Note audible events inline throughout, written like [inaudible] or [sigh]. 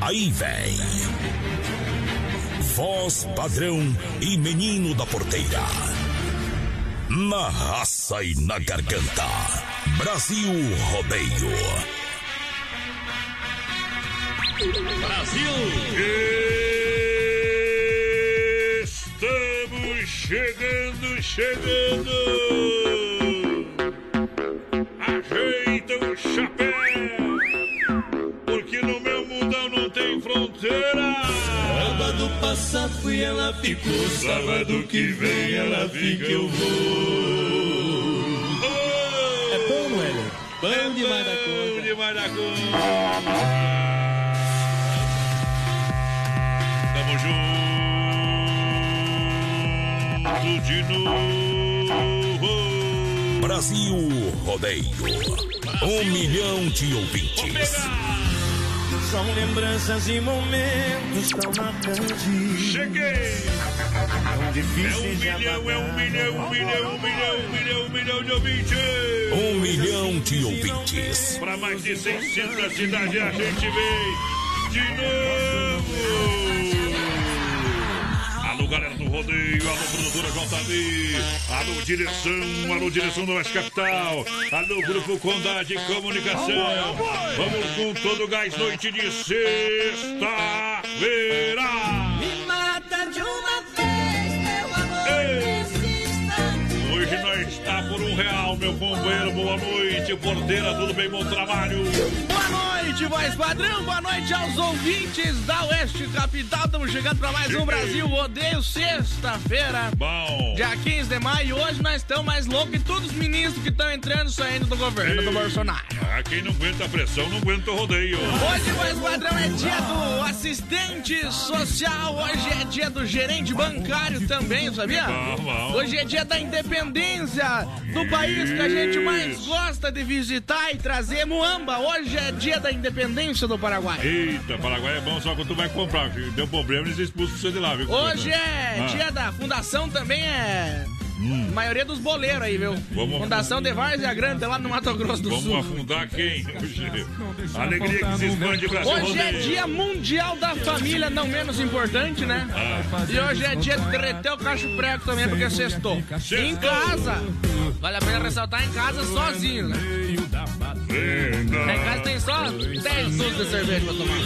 Aí vem. Voz padrão e menino da porteira. Na raça e na garganta. Brasil Rodeio. Brasil! Estamos chegando, chegando! Ajeita o chapéu! Fronteira! Sábado passado fui, ela ficou. Sábado que vem ela fica, eu vou. É bom, não é? né? Bom demais da Bom conta. demais da conta! Tamo junto de novo! Brasil Rodeio. Um milhão de ouvintes. São lembranças e momentos tão marcantes. Cheguei! Tão É um milhão, é um milhão, um milhão, um milhão, um milhão, um milhão de ouvintes! Um milhão de ouvintes. Para mais de 600 cidades a gente vem de novo! Galera do rodeio, alô, produtora JB, alô, direção, alô, direção do Oeste Capital, alô, Grupo Condá de Comunicação. Vamos com todo o gás, noite de sexta-feira! Real, meu companheiro. Boa noite, porteira, tudo bem? Bom trabalho. Boa noite, voz padrão. Boa noite aos ouvintes da Oeste Capital. Estamos chegando para mais um Brasil Rodeio, sexta-feira. Bom. Dia 15 de maio, hoje nós estamos mais loucos que todos os ministros que estão entrando e saindo do governo do Bolsonaro. Ah, quem não aguenta a pressão, não aguenta o rodeio. Hoje, voz padrão, é dia do assistente social, hoje é dia do gerente bancário também, sabia? Bom, bom. Hoje é dia da independência do país que a gente mais gosta de visitar e trazer, Muamba. Hoje é dia da independência do Paraguai. Eita, Paraguai é bom só quando tu vai comprar. Deu problema, eles expulsam você de lá, viu? Hoje é Ah. dia da fundação também é. A maioria dos boleiros aí, viu? Vamos- Fundação de Várzea Grande, lá no Mato Grosso do Vamos Sul. afundar quem? Hoje. Alegria que se expande Brasil Hoje é dia mundial da família, não menos importante, né? Ah. E hoje é dia de derreter o cacho prego também, porque sextou. Em casa, vale a pena ressaltar em casa sozinho, né? Em casa tem só 10 dúzias de cerveja pra tomar.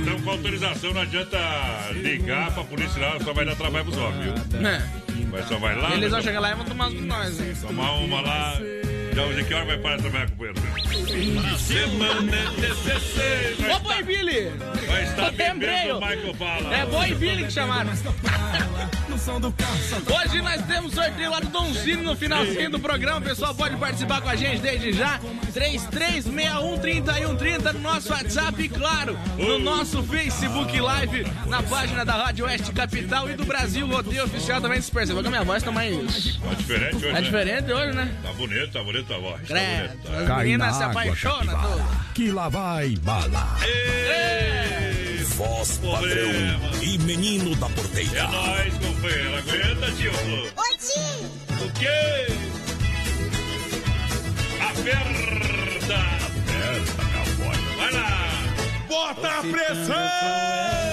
Então, com autorização, não adianta ligar pra polícia lá, só vai dar trabalho pros homens, viu? Né? Mas só vai lá. Eles vão né? chegar lá e vão tomar as com nós? Tomar uma lá. Já hoje que hora vai parar de trabalhar, companheiro? Semana é 16. Vai Ô, Boi Billy! Vai estar bebendo. Michael Bala. É Boi Billy que chamaram. [laughs] Hoje nós temos sorteio lá do Donzino no finalzinho do programa. O pessoal pode participar com a gente desde já. 33613130 no nosso WhatsApp e, claro, no nosso Facebook Live, na página da Rádio Oeste Capital e do Brasil Rodeio Oficial também. Se percebeu que a minha voz tá mais. Tá diferente hoje, É né? diferente hoje, né? Tá bonito, tá bonito a voz. Tá Credo, bonito. as Cai meninas na se apaixonam. Que lá vai bala. Ei, Voz Problema. padrão e menino da É porteira. nóis, companheiro. Aguenta, tio. Oi, tio. O quê? Aperta. Aperta, meu boy. Vai lá. Bota a pressão.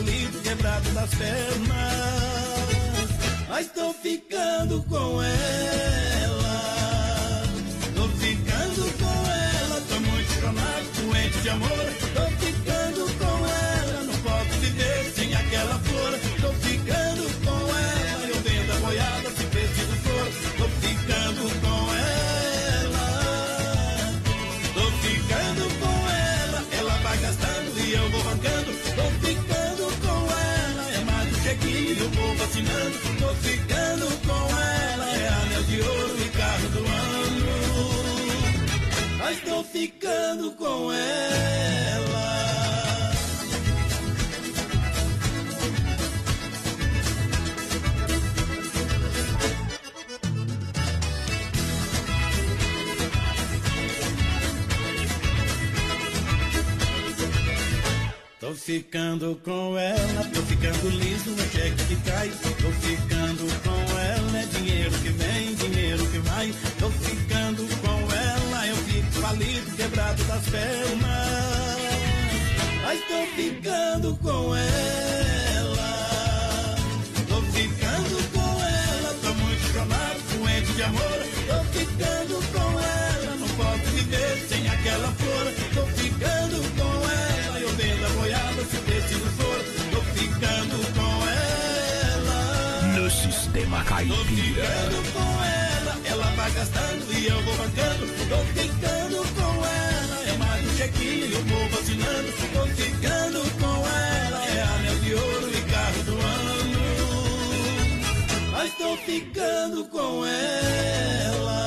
Falido, quebrado das pernas. Mas tô ficando com ela. Tô ficando com ela. Tô muito chonado, doente de amor. Ficando com ela. Tô ficando com ela, tô ficando liso, é cheque que cai. Tô ficando com ela, é dinheiro que vem, dinheiro que vai. Tô ficando falido, quebrado das pernas. Mas tô ficando com ela. Tô ficando com ela, tô muito chonado, doente de amor. Tô ficando com ela, não posso viver sem aquela flor. Tô ficando com ela, eu vendo a boiada se preciso for. Tô ficando com ela. No sistema Tô caipira. ficando com gastando e eu vou bancando. Tô ficando com ela, é mais um chequinho, eu vou vacinando. Tô ficando com ela, é anel de ouro e carro do ano. Mas tô ficando com ela.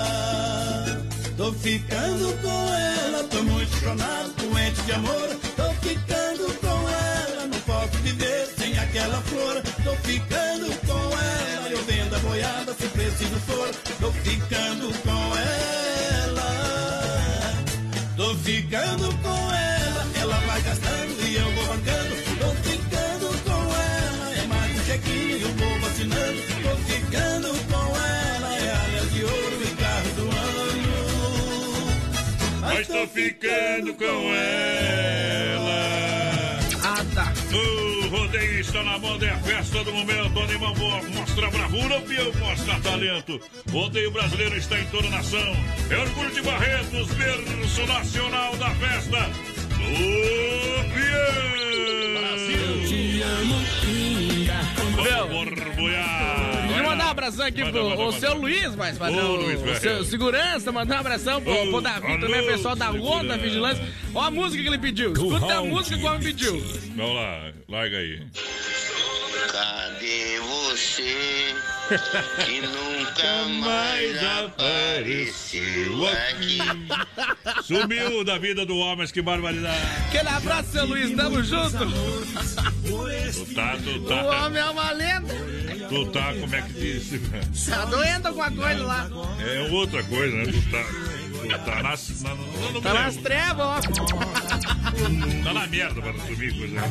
Tô ficando com ela, tô muito chonado, doente de amor. Tô ficando com ela, não posso viver sem aquela flor. Tô ficando com ficando com ela. Tô ficando com ela, ela vai gastando e eu vou bancando. Tô ficando com ela, é mais um chequinho, eu vou vacinando. Tô ficando com ela, é anel de ouro e carro do ano. Mas tô ficando com ela. Ah, tá. O rodeio está na moda, é a festa do momento. Animal mostra bravura, o peão mostra talento. O rodeio brasileiro está em toda a nação. É orgulho de Barretos, berço nacional da festa do peão. Brasil. Te amo, pinga. Borbulhar. Mandar um abração aqui Manda, pro manda, o manda. seu Luiz, mas Ô, padrão, Luiz, o seu segurança, mandar um abração pro, Ô, pro Davi alô, também, o pessoal da segurança. Vigilância. Ó a música que ele pediu. Escuta a música que o homem pediu. Vamos lá, larga aí. Cadê você [laughs] que nunca mais apareceu aqui? Sumiu da vida do homem, mas que barbaridade. Aquele abraço, seu Luiz, tamo junto. Tu tá, tu O homem é uma lenda. Tu tá, como é que disse? Tá doendo alguma coisa lá. É outra coisa, né? Tu tá, tu tá nas, na, não, não me Tá nas trevas, ó. Tá na merda para sumir coisa.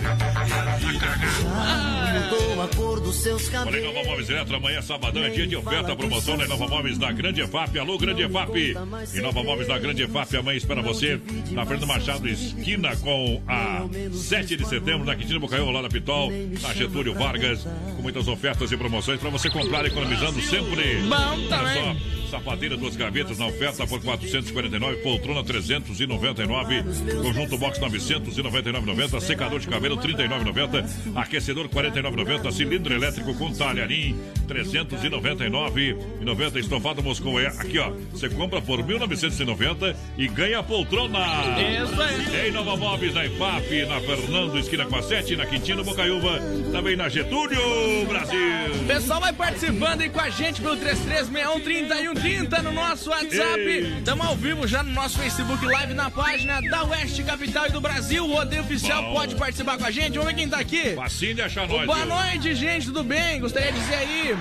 Mudou a cor dos seus Olha. Nova Móveis Eletro, amanhã sabadão é dia de oferta, promoção na Nova Móveis da Grande EFAP. Alô, Grande EFAP. E Nova Móveis da Grande EFAP, amanhã espera você na Fernando Machado, esquina com a 7 de setembro, na Quintina Bocaiúva, lá na Pitol, na Getúlio Vargas, com muitas ofertas e promoções para você comprar economizando sempre. Bom também. Olha só, sapateira, duas gavetas na oferta por 449, poltrona 399, conjunto box 999,90, secador de cabelo 39,90, aquecedor 49,90, cilindro elétrico com talharim 399,90, estofado Moscou é aqui ó, você compra por 1990 e ganha a poltrona. Isso aí. Tem Nova Móveis na IFAP, na Fernando, esquina com a 7, na Quintino Bocaiúva, também na Getúlio, Brasil. Pessoal vai participando aí com a gente pelo 33613130 no nosso WhatsApp. Estamos ao vivo já no nosso Facebook Live na página da Oeste Capital e do Brasil. O Rodeio Oficial Bom. pode participar com a gente. Vamos ver quem tá aqui. Facinho de achar nós. Boa viu? noite, gente, tudo bem? Gostaria de dizer aí.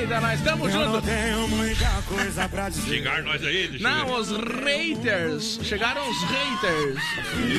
Eita, nós estamos juntos. tenho muita coisa pra dizer. Xingar nós aí, deixa. Não, os haters. Chegaram os haters.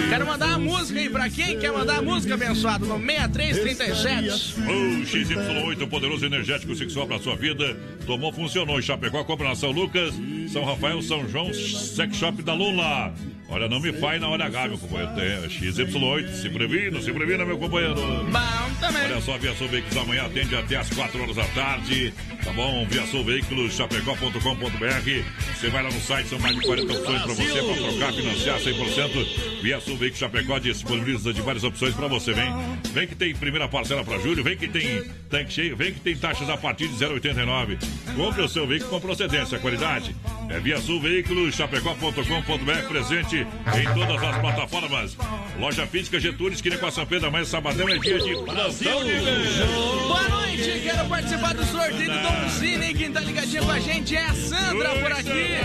Quero mandar a música aí pra quem quer mandar a música, abençoado, no 6337. O XY8, poderoso energético sexual para sua vida. Tomou, funcionou. Em Chapecó, compra na São Lucas, São Rafael, São João, Sex Shop da Lula. Olha, não me faz na hora H, meu companheiro. Tem XY8, se previna, se previna, meu companheiro. Bom também. Olha só, Via Sul Veículos amanhã atende até as 4 horas da tarde. Tá bom? Via Sul Veículos, chapecó.com.br. Você vai lá no site, são mais de 40 opções para você, para trocar, financiar 100%. Via Sul Veículos Chapecó disponibiliza de várias opções para você. Vem, vem que tem primeira parcela para julho, vem que tem tanque cheio, vem que tem taxas a partir de 0,89. Compre o seu veículo com procedência, qualidade. É Via Sul Veículos, chapecó.com.br, presente em todas as plataformas. Loja física Getúlio, esquina com a São Pedro, amanhã sabadão é dia de Brasil Livre. Boa noite, quero participar do sorteio do Donzini. Quem tá ligadinho com a gente é a Sandra por aqui.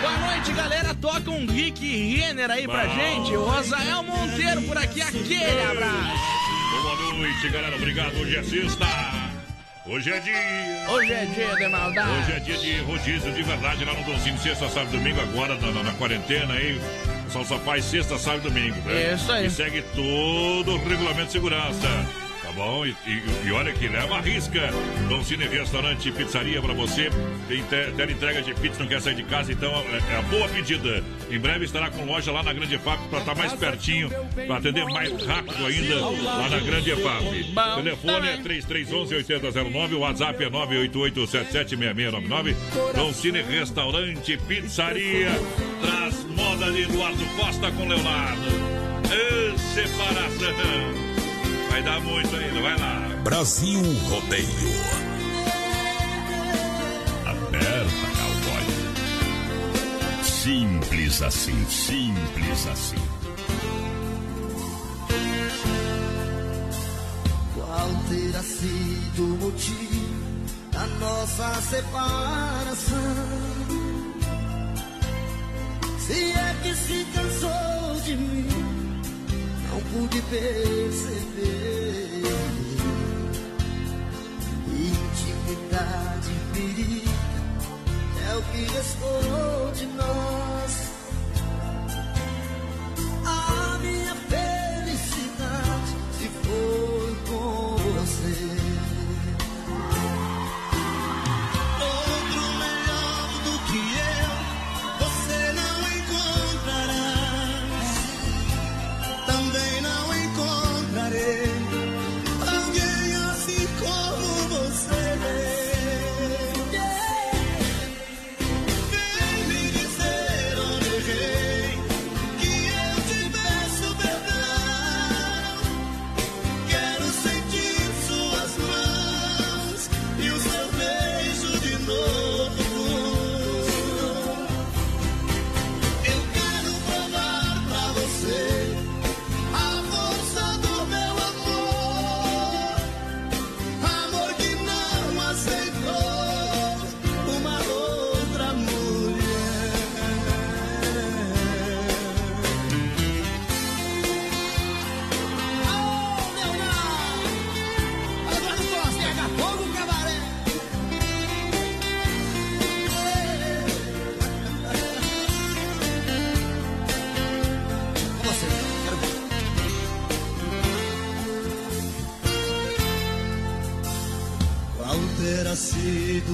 Boa noite, galera. Toca um Rick Renner aí pra gente. O Rosael Monteiro por aqui, aquele abraço. Boa noite, galera. Obrigado. Hoje é sexta. Hoje é dia. Hoje é dia de maldade. Hoje é dia de rodízio de verdade lá no Donzinho. Sexta, sábado domingo, agora na, na, na quarentena aí. Pessoal só faz sexta, sábado e domingo. Né? Isso aí. E segue todo o regulamento de segurança. Tá bom? E, e, e olha que leva a risca. Dom Cine Restaurante Pizzaria pra você. Tem te- tele entrega de pizza, não quer sair de casa, então é, é a boa pedida. Em breve estará com loja lá na Grande EFAP pra estar mais pertinho, pra atender mais rápido ainda lá na Grande EFAP. Telefone é também. 3311-8009, o WhatsApp é 988-776699. Dom Cine Restaurante Pizzaria. Traz moda de Eduardo Costa com Leonardo. Separação. Vai dar muito ainda, vai lá. Brasil Rodeio. Simples assim, simples assim. Qual terá sido o motivo da nossa separação? Se é que se cansou de mim, não pude perceber. Intimidade ferida é o que restou de nós. A minha felicidade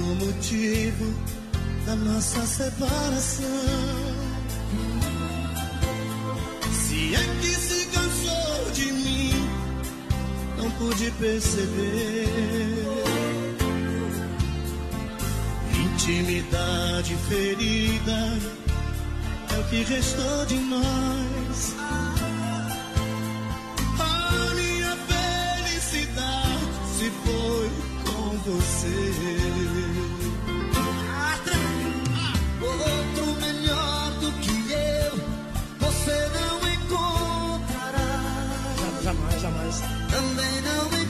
o motivo da nossa separação? Se é que se cansou de mim, não pude perceber. Intimidade ferida é o que restou de nós. Você. Outro melhor do que eu, você não encontrará. Jamais, jamais. Também não encontrarei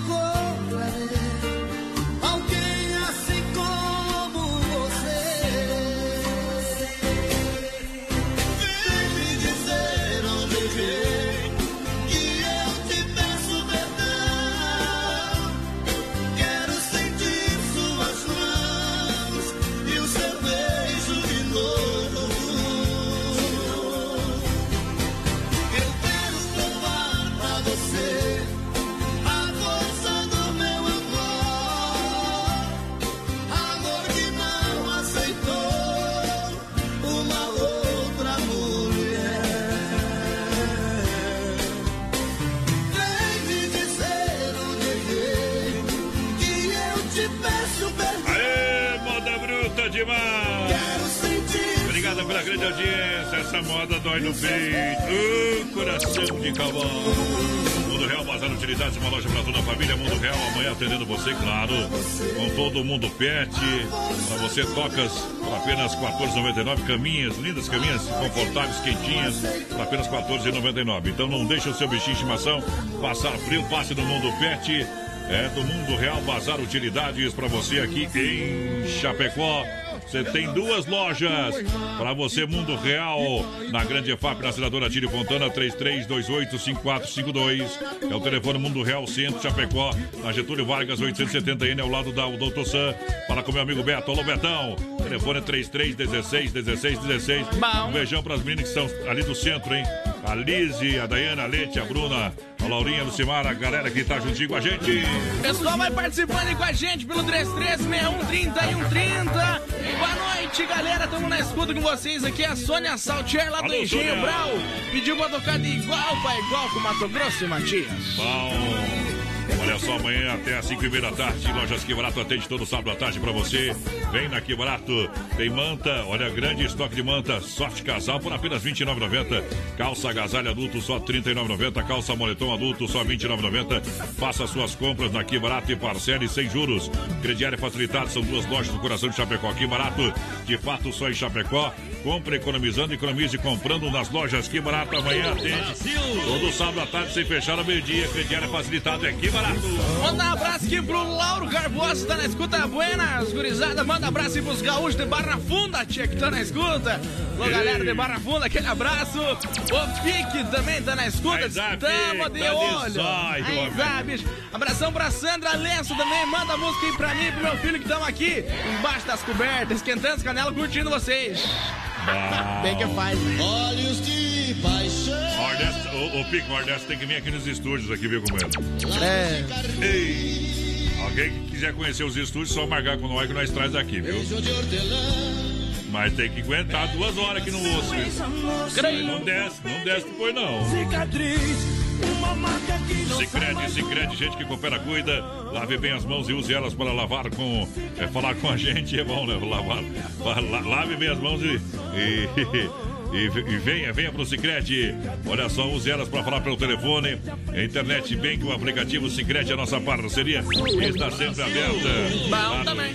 Uh, coração de cavalo. Mundo Real, Bazar Utilidades, uma loja para toda a família. Mundo Real, amanhã atendendo você, claro. Com todo mundo pet. Para você, tocas por apenas R$ 14,99. Caminhas, lindas caminhas, confortáveis, quentinhas, por apenas R$ 14,99. Então não deixe o seu bichinho de estimação passar frio. Passe no Mundo Pet. É do Mundo Real Bazar Utilidades para você aqui em Chapecó. Você tem duas lojas para você, Mundo Real, na Grande EFAP, na Senadora Tire Fontana, 33285452. É o telefone Mundo Real Centro, Chapecó, na Getúlio Vargas, 870N, ao lado da Doutor Sam. Fala com meu amigo Beto. Alô, Betão. Telefone é 3316 1616. Um beijão para as meninas que são ali do centro, hein? A Lise, a Dayana, a Lete, a Bruna, a Laurinha, a Lucimara, a galera que tá juntinho com a gente. Pessoal, vai participando aí com a gente pelo 336130 e 130. Boa noite, galera. Tamo na escuta com vocês aqui. A Sônia Saltier lá do Engenho. Brau. Pediu pra tocar de igual pra igual com Mato Grosso e Matias. Bom. Olha só, amanhã até às 5 e meia da tarde, Lojas Que Barato atende todo sábado à tarde pra você. Vem na Que Barato. Tem manta, olha, grande estoque de manta, soft casal por apenas R$ 29,90. Calça agasalho adulto só R$ 39,90. Calça moletom adulto só R$ 29,90. Faça suas compras na Que Barato e parcele sem juros. Crediário facilitado, são duas lojas do coração de Chapecó. Que Barato, de fato só em Chapecó. Compre economizando, economize comprando nas lojas Que Barato. Amanhã atende todo sábado à tarde sem fechar ao meio-dia. Crediário facilitado é Que Barato. Manda um abraço aqui pro Lauro Garbosa, tá na escuta buenas, gurizada. Manda um abraço aí pros gaúchos de Barra Funda, tia, que tá na escuta. Alô, galera de Barra Funda, aquele abraço. O Pique também tá na escuta. Tamo de olho. Aí, bicho. Abração pra Sandra Lenço também. Manda a música aí pra mim e pro meu filho que estão aqui, embaixo das cobertas, esquentando as canelas, curtindo vocês. Bem que faz. Olhos de paixão. Nordeste, o, o Pico Nordeste tem que vir aqui nos estúdios aqui, viu como é? É. Ei! Alguém que quiser conhecer os estúdios, só marcar com nós que nós traz aqui, viu? Mas tem que aguentar duas horas aqui no osso, viu? Não desce, não desce depois não. Cicatriz, Sicredi, Sicredi, gente que coopera, cuida. Lave bem as mãos e use elas para lavar com. É, falar com a gente é bom, né? Lavar. [laughs] la- Lave bem as mãos e. e [laughs] E, e venha, venha pro Cicrete. Olha só, use elas para falar pelo telefone. Internet Bank, o aplicativo Cicrete, a nossa parceria está sempre aberta. Bom também.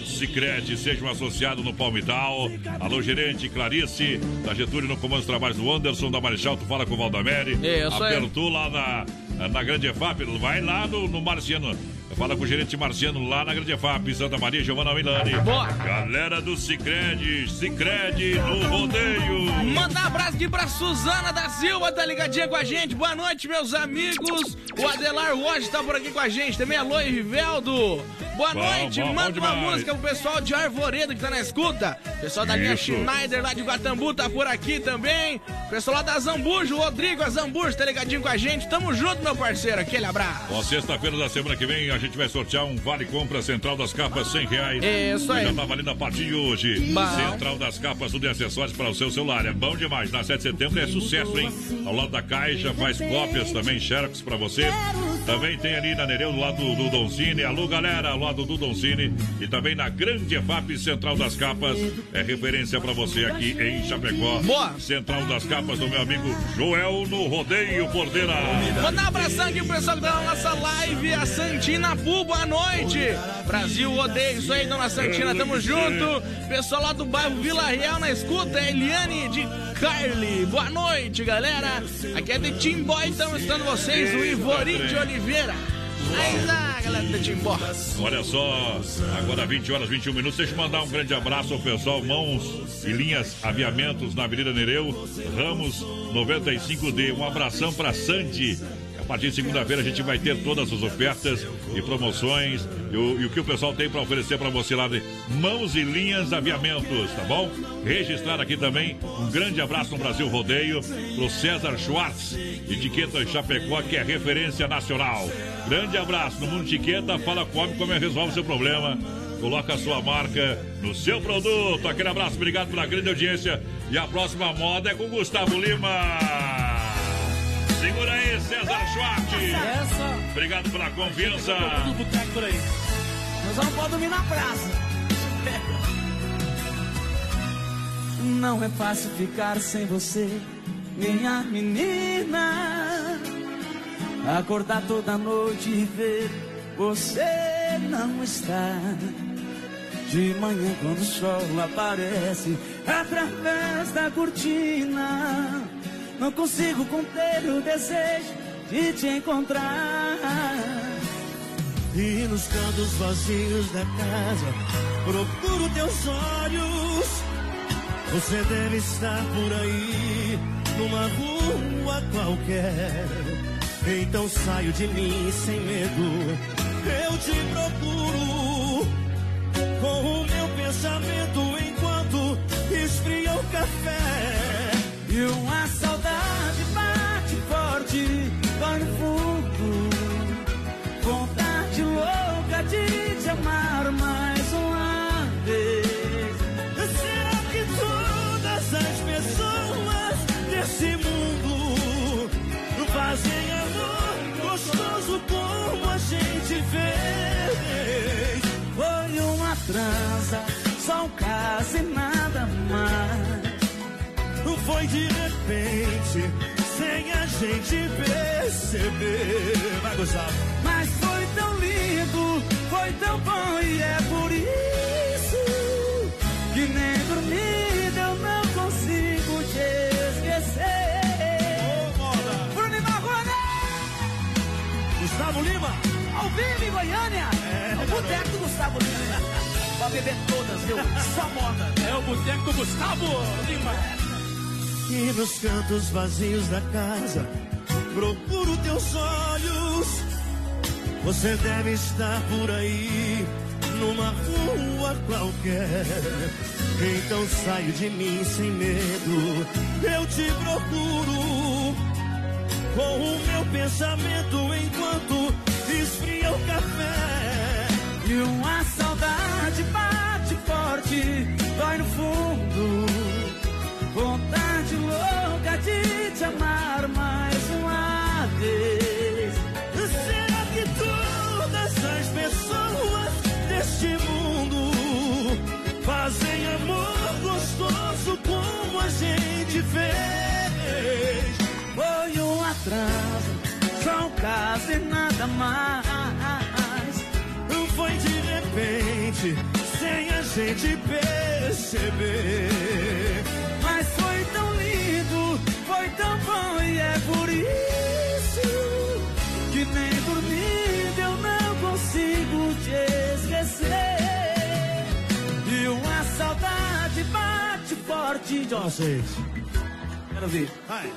Seja um associado no Palmital. Alô, gerente Clarice, da Getúlio no comando dos trabalhos do Anderson, da Marechal, tu fala com o Valdamere. Isso aí. Apertou lá na, na Grande EFAP, vai lá no, no Marciano. Fala com o gerente Marciano lá na Grande EFAP, Santa Maria, Giovana Milani. Boa. Galera do Cicred, Cicred no rodeio. Mandar um abraço aqui pra Suzana da Silva, tá ligadinha com a gente. Boa noite, meus amigos. O Adelar Rocha tá por aqui com a gente também. Alô, Riveldo. Boa Bom, noite. bom, Manda bom uma demais. música pro pessoal de Arvoredo que tá na escuta. Pessoal da linha. Schneider lá de Guatambu tá por aqui também. Pessoal lá da Zambujo, o Rodrigo Azambujo tá ligadinho com a gente. Tamo junto, meu parceiro. Aquele abraço. Ó, sexta-feira da semana que vem a gente vai sortear um Vale Compra Central das Capas 100 reais. Isso aí. Já tá valendo a partir de hoje. Bom. Central das Capas, tudo em acessórios para o seu celular. É bom demais. Na 7 de setembro é sucesso, hein? Ao lado da caixa, faz cópias também, xerox para você. Também tem ali na Nereu, do lado do, do Doncini. Alô, galera, ao lado do Doncini. E também na Grande EFAP Central das Capas. É referência para você aqui em Chapecó. Boa. Central das Capas do meu amigo Joel no Rodeio Porteira. Mandar um abração aqui pro pessoal que tá na nossa live, a Santina Pu, boa noite. Brasil odeia isso aí, dona Santina, tamo junto. Pessoal lá do bairro Vila Real na escuta, Eliane de Carly. Boa noite, galera. Aqui é de Timboy, estamos estando vocês, o Ivorim de Oliveira. Lá, galera. Olha só, agora 20 horas 21 minutos. Deixa eu mandar um grande abraço ao pessoal Mãos e Linhas Aviamentos na Avenida Nereu, Ramos 95D. Um abração para Sandy. Partir de segunda-feira a gente vai ter todas as ofertas e promoções e o, e o que o pessoal tem para oferecer para você lá de Mãos e Linhas Aviamentos, tá bom? Registrar aqui também um grande abraço no Brasil Rodeio pro César Schwartz, etiqueta Chapecó, que é referência nacional. Grande abraço no Mundo Etiqueta, fala come, como resolve seu problema. Coloca a sua marca no seu produto. Aquele abraço, obrigado pela grande audiência. E a próxima moda é com Gustavo Lima. Segura aí, César Schwartz. Obrigado pela confiança. Nós não podemos dormir na praça. [laughs] não é fácil ficar sem você, minha menina. Acordar toda noite e ver você não está. De manhã quando o sol aparece através da cortina, não consigo conter o desejo de te encontrar. E nos cantos vazios da casa, procuro teus olhos. Você deve estar por aí, numa rua qualquer. Então saio de mim sem medo, eu te procuro. Com o meu pensamento enquanto esfria o café. E uma saudade bate forte, dói no fundo. Vontade louca de te amar mais uma vez. Será que todas as pessoas desse mundo fazem amor gostoso como a gente fez? Foi uma trança, só um caso e nada. Foi de repente, sem a gente perceber. Vai gostar. Mas foi tão lindo, foi tão bom e é por isso que nem dormida eu não consigo te esquecer. Bruno e Marrone! Gustavo Lima, ao vivo em Goiânia. É, o Boteco do Gustavo Lima. [laughs] Pra beber todas, viu? Só moda. É o Boteco do Gustavo Lima. E nos cantos vazios da casa, procuro teus olhos. Você deve estar por aí, numa rua qualquer. Então saio de mim sem medo, eu te procuro. Com o meu pensamento enquanto esfria o café. E uma saudade bate forte, dói no fundo. Vontade te amar mais uma vez. Será que todas as pessoas deste mundo fazem amor gostoso como a gente fez? Foi um atraso, só um caso e nada mais. Foi de repente, sem a gente perceber. É por isso que nem dormindo eu não consigo te esquecer. E uma saudade bate forte de vocês. Quero ver. Vai.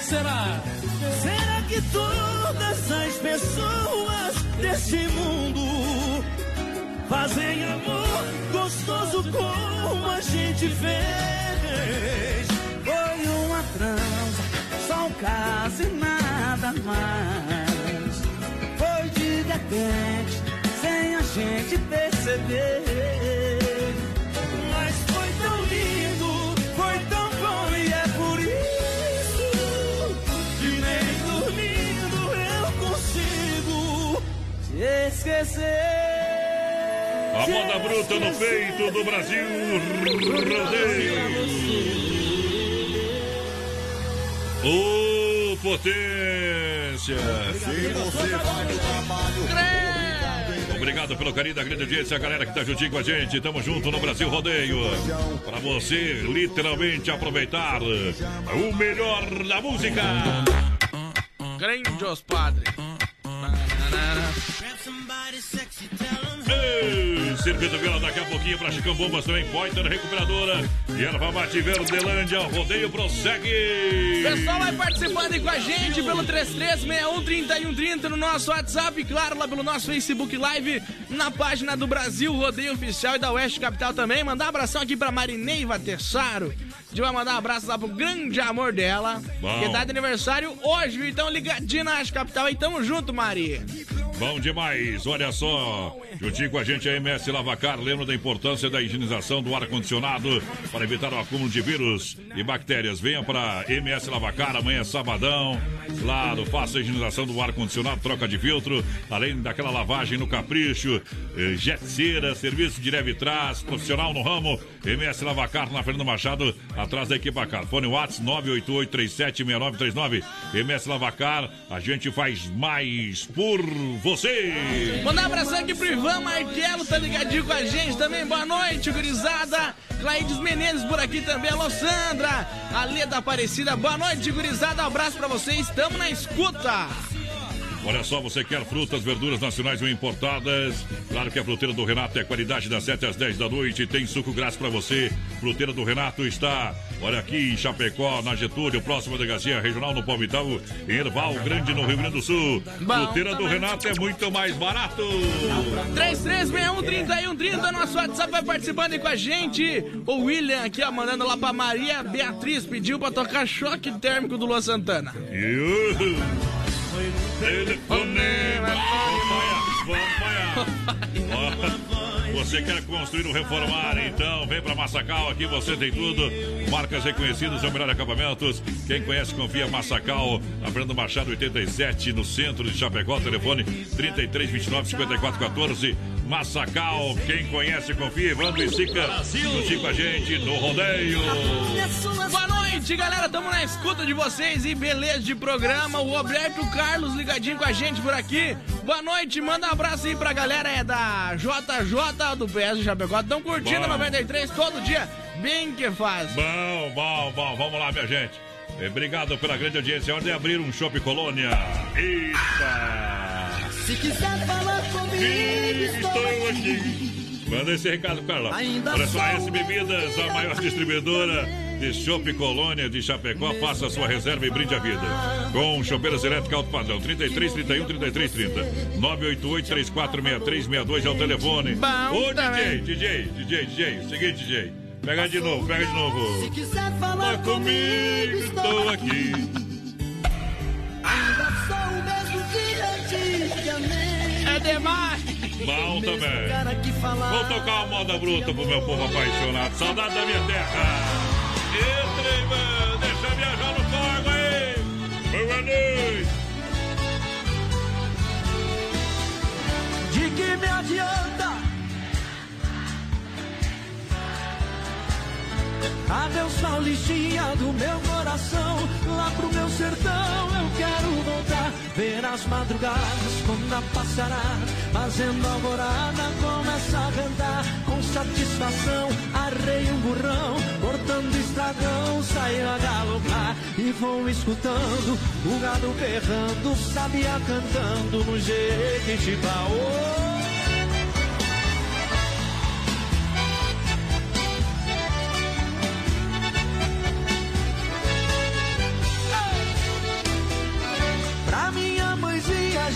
Será? Será que todas as pessoas deste mundo fazem amor gostoso como a gente fez? Foi uma transa, só um caso e nada mais. Foi de repente, sem a gente perceber. Mas foi tão lindo, foi tão bom e é por isso que nem dormindo eu consigo te esquecer. A moda bruta no peito do Brasil. Rodeio. Ô, potência. Se você vai no trabalho. Obrigado pelo carinho da grande audiência, a galera que tá juntinho com a gente. Tamo junto no Brasil Rodeio. Pra você literalmente aproveitar o melhor da música. Grandes padre. Ei, Cerveja Vela daqui a pouquinho pra Chicão Bombas também, Pointer Recuperadora e Erva Mate Verdelândia, o rodeio prossegue. Pessoal, vai participando aí com a gente pelo 33613130 no nosso WhatsApp, e claro, lá pelo nosso Facebook Live, na página do Brasil Rodeio Oficial e da Oeste Capital também. Mandar um abração aqui pra Marineiva Terçaro, gente vai mandar um abraço lá pro grande amor dela, Bom. que tá de aniversário hoje, viu? Então ligadinho na Capital aí, tamo junto, Mari. Bom demais, olha só. Juntinho com a gente a MS Lavacar lembra da importância da higienização do ar-condicionado para evitar o acúmulo de vírus e bactérias. Venha para MS Lavacar, amanhã é sabadão. Claro, faça a higienização do ar-condicionado, troca de filtro, além daquela lavagem no capricho, eh, jet cera, serviço de leve trás, profissional no ramo. MS Lavacar na Fernando Machado, atrás da equipa Car. Fone Whats 988376939. MS Lavacar, a gente faz mais por você. Mandar um abração aqui pro Ivan Martelo, tá ligadinho com a gente também. Boa noite, gurizada. Claides Menezes por aqui também. Alô, Sandra. Aleda Aparecida. Boa noite, gurizada. Abraço pra vocês. Tamo na escuta. Olha só, você quer frutas, verduras nacionais ou importadas? Claro que a fruteira do Renato é qualidade das 7 às 10 da noite. Tem suco grátis para você. Fruteira do Renato está, olha aqui em Chapecó, na Getúlio, próxima delegacia regional no Palmital, em Erval Grande, no Rio Grande do Sul. Bom fruteira do. Renato é muito mais barato. 3361-3130, nosso WhatsApp vai participando aí com a gente. O William aqui, ó, mandando lá pra Maria Beatriz, pediu pra tocar choque térmico do Luan Santana. Iuhu. Telefonema. Vamos apanhar. Ó, Você quer construir ou reformar? Então vem para Massacal, aqui você tem tudo. Marcas reconhecidas, o melhor acabamentos. Quem conhece, confia Massacal. A Fernando Machado 87, no centro de Chapecó. Telefone 33 29 54 14. Massacal, quem conhece, confia. Evandro e Sica, juntinho com a gente no rodeio. Boa noite, galera. Tamo na escuta de vocês e beleza de programa. O Roberto Carlos ligadinho com a gente por aqui. Boa noite, manda um abraço aí pra galera é da JJ do PS Chapecó. Estão curtindo Bom. 93 todo dia. Bem que faz. Bom, bom, bom, vamos lá, minha gente. Obrigado pela grande audiência. É hora de abrir um Shopping Colônia. Eita! Se quiser falar comigo, Estou aqui. Manda esse recado, Carla. Ainda Olha só, S Bebidas, a maior distribuidora de Chopp Colônia de Chapecó. Faça sua reserva e brinde a vida. Com chopeiras elétricas alto padrão. 33, 31, 33, 30. 988 3463 62 é o telefone. Bom Ô, DJ. DJ, DJ, DJ. Seguinte, DJ. Pega de novo, pega de novo. Se quiser falar Fala comigo, estou aqui. Ainda sou o antigamente. É demais. Bom também. Vou tocar uma moda bruta pro meu povo apaixonado. Saudade da minha terra. Entre, mano. Deixa viajar no fogo aí. Boa noite. De que me adianta Adeus Paulistinha do meu coração. Lá pro meu sertão eu quero voltar. Ver as madrugadas quando a passarada Fazendo alvorada começa a cantar. Com satisfação arrei um burrão. Cortando estradão saio a galopar E vou escutando o gado berrando. Sabia cantando no Jequitibá oh!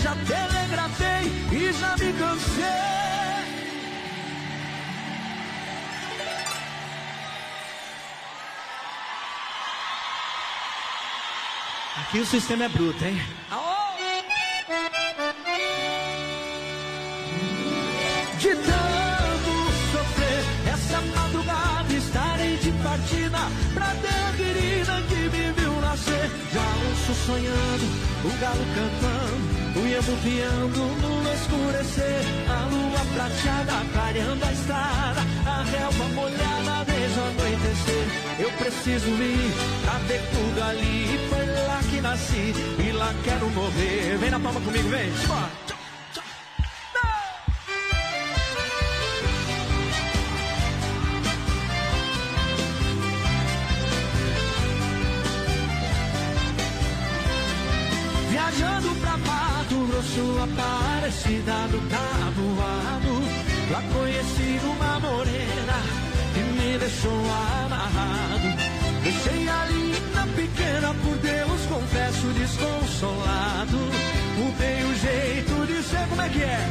Já telegrafei e já me cansei. Aqui o sistema é bruto, hein? De tanto sofrer, essa madrugada estarei de partida pra terra querida que me viu nascer. Já ouço sonhando, o galo cantando, o iemo piando no escurecer. A lua prateada clareando a estrada, a relva molhada desde o anoitecer. Eu preciso ir pra ver tudo ali, foi lá que nasci e lá quero morrer. Vem na palma comigo, vem, bora. Aparecida do Tabuado. Lá conheci uma morena que me deixou amarrado. Deixei a linda pequena, por Deus, confesso, desconsolado. Mudei o jeito de ser, como é que é?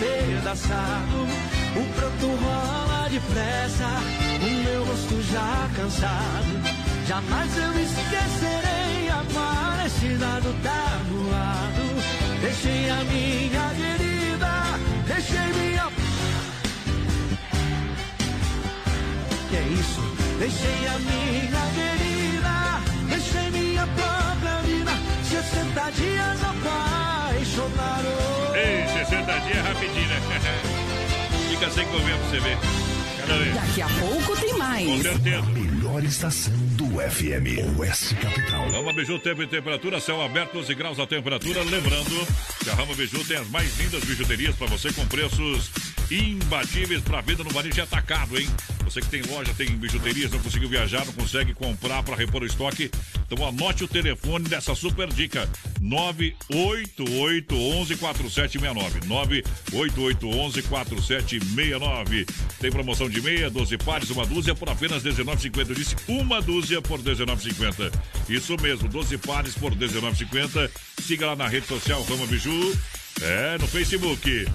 Despedaçado. O pranto rola depressa, o meu rosto já cansado. Jamais eu esquecerei a parecida do tabuado. Deixei a minha querida, deixei minha. Que é isso? Deixei a minha querida, é rapidinho, né? [laughs] Fica sem comer pra você ver. Daqui a pouco tem Com mais. certeza. Melhor estação do FM, Oeste Capital. Rama Biju, tempo e temperatura, céu aberto, 12 graus a temperatura. Lembrando que a Rama Biju tem as mais lindas bijuterias para você com preços imbatíveis para venda no varejo atacado, hein? Você que tem loja, tem bijuterias, não conseguiu viajar, não consegue comprar para repor o estoque, então anote o telefone dessa super dica: 988114769. 988114769. Tem promoção de meia, 12 pares, uma dúzia por apenas R$19,50. Eu disse uma dúzia por R$19,50. Isso mesmo, 12 pares por R$19,50. Siga lá na rede social Rama Biju. É, no Facebook.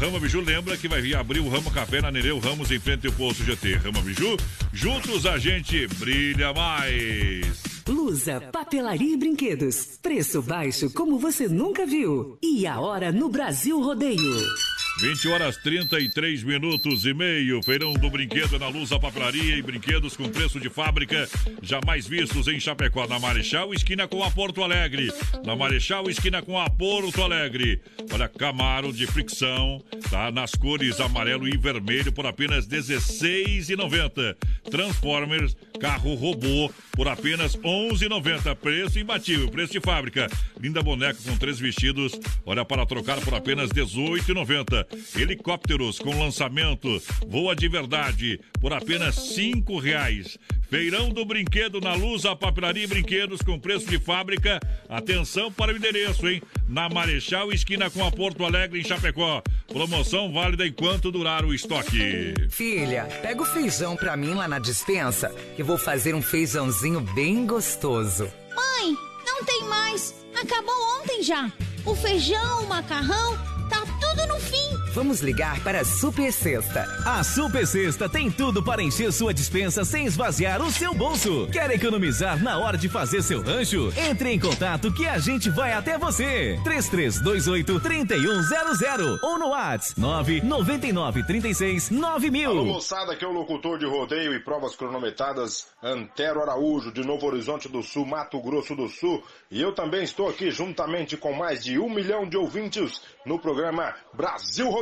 Rama Biju lembra que vai vir abrir o Rama Café na Nereu Ramos em frente ao Poço GT. Rama Biju, juntos a gente brilha mais. Lusa, papelaria e brinquedos. Preço baixo como você nunca viu. E a hora no Brasil Rodeio. 20 horas 33 minutos e meio. Feirão do Brinquedo na Luz, a papelaria e brinquedos com preço de fábrica jamais vistos em Chapecó, na Marechal, esquina com a Porto Alegre. Na Marechal, esquina com a Porto Alegre. Olha, Camaro de fricção, tá? Nas cores amarelo e vermelho por apenas R$16,90. Transformers, carro robô por apenas R$11,90. Preço imbatível, preço de fábrica. Linda boneca com três vestidos. Olha, para trocar por apenas R$18,90. Helicópteros com lançamento, voa de verdade, por apenas cinco reais. Feirão do Brinquedo na Luz, a papelaria e brinquedos com preço de fábrica. Atenção para o endereço, hein? Na Marechal, esquina com a Porto Alegre, em Chapecó. Promoção válida enquanto durar o estoque. Filha, pega o feijão pra mim lá na dispensa, que eu vou fazer um feijãozinho bem gostoso. Mãe, não tem mais. Acabou ontem já. O feijão, o macarrão, tá tudo no fim. Vamos ligar para a Super Sexta. A Super Sexta tem tudo para encher sua dispensa sem esvaziar o seu bolso. Quer economizar na hora de fazer seu rancho? Entre em contato que a gente vai até você. 3328 3100 ou no WhatsApp 999 36 Alô, 9000. moçada, aqui é o locutor de rodeio e provas cronometradas Antero Araújo, de Novo Horizonte do Sul, Mato Grosso do Sul. E eu também estou aqui juntamente com mais de um milhão de ouvintes no programa Brasil Rodeio.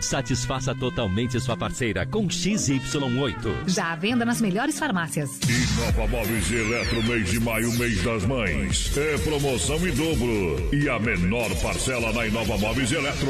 satisfaça totalmente sua parceira com XY8. Já à venda nas melhores farmácias. Nova Móveis e Eletro, mês de maio, mês das mães. É promoção em dobro. E a menor parcela na Inova Móveis e Eletro.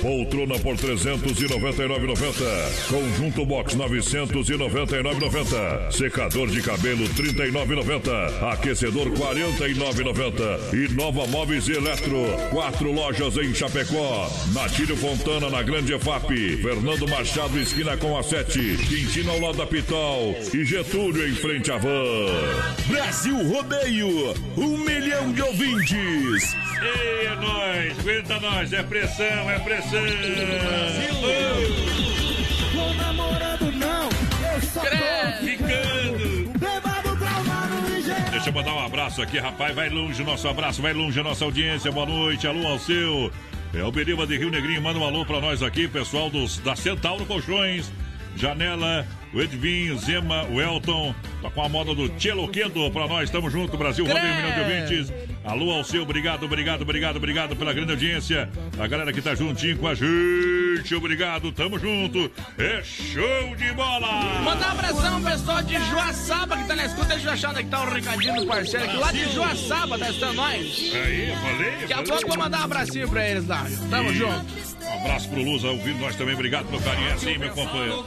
Poltrona por R$ 399,90. Conjunto box R$ 999,90. Secador de cabelo R$ 39,90. Aquecedor R$ 49,90. E Nova Móveis e Eletro. Quatro lojas em Chapecó. Natílio Fontana na Grande EFAP. Fernando Machado, esquina com a 7. Quintino ao lado da Pitol. E Getúlio em frente à van. Brasil Rodeio, um milhão de ouvintes. Ei, é nóis, aguenta nós, é pressão, é pressão. Tô namorando não, eu só tô ficando. Deixa eu mandar um abraço aqui, rapaz. Vai longe o nosso abraço, vai longe a nossa audiência. Boa noite, alô ao seu. É o Beriba de Rio Negrinho, manda um alô pra nós aqui, pessoal dos, da Centauro Colchões. Janela, o Edvinho, Zema, o Elton. Tá com a moda do Tcheloquedo pra nós. Tamo junto, Brasil, rodeio um milhão de ouvintes. Alô ao seu, obrigado, obrigado, obrigado, obrigado pela grande audiência. A galera que tá juntinho com a gente, obrigado, tamo junto. É show de bola! Mandar um abração pessoal de Joaçaba que tá na escuta. Deixa eu achar onde é que tá o recadinho do parceiro aqui. Lá de Joaçaba, tá estando nós. Aí, eu falei. Daqui a pouco eu vou mandar um abracinho pra eles lá. Tamo junto. Um abraço pro Lusa ouvindo nós também. Obrigado pelo carinho. É assim, meu companheiro.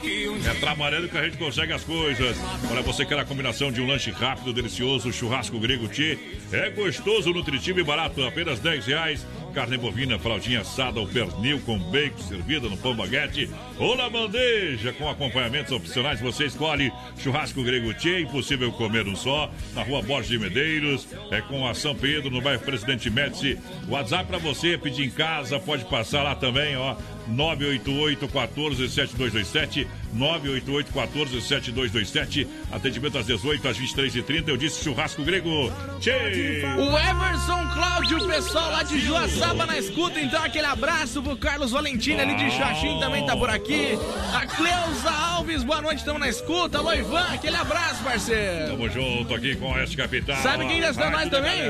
É trabalhando que a gente consegue as coisas. Olha, você quer a combinação de um lanche rápido, delicioso, churrasco grego tchê. É gostoso, nutritivo e barato. Apenas 10 reais. Carne bovina, fraldinha assada, o pernil com bacon servida no pão baguete ou na bandeja com acompanhamentos opcionais. Você escolhe churrasco grego tchê, impossível comer um só. Na rua Borges de Medeiros, é com a São Pedro, no bairro Presidente Médici. WhatsApp para você pedir em casa, pode passar lá também, ó. 988 14 7227 988 14 7227 Atendimento às 18 às 23h30 Eu disse churrasco grego Tchê! O Everson Cláudio, o pessoal lá de Joaçaba na escuta, então aquele abraço pro Carlos Valentim ali de Xaxim também tá por aqui. A Cleusa Alves, boa noite, estamos na escuta. Alô, Ivan, aquele abraço, parceiro. Tamo junto aqui com esse capital Sabe quem está nós também?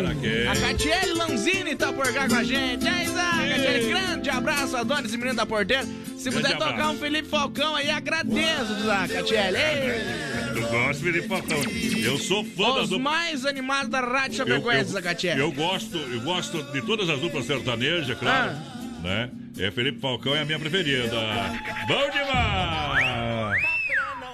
A Catiele Lanzini tá por cá com a gente. É isso aí, Catiele, grande abraço, adoro esse menino da porteira. Se Grande puder tocar abraço. um Felipe Falcão aí, agradeço, Zá, Catiele. Ei, Eu gosto de Falcão Eu sou fã Os duplas mais animados da Rádio Chapecoense, Zá, Catiele. eu gosto, eu gosto de todas as duplas sertanejas, claro. Ah. Né? É Felipe Falcão é a minha preferida. Bom demais!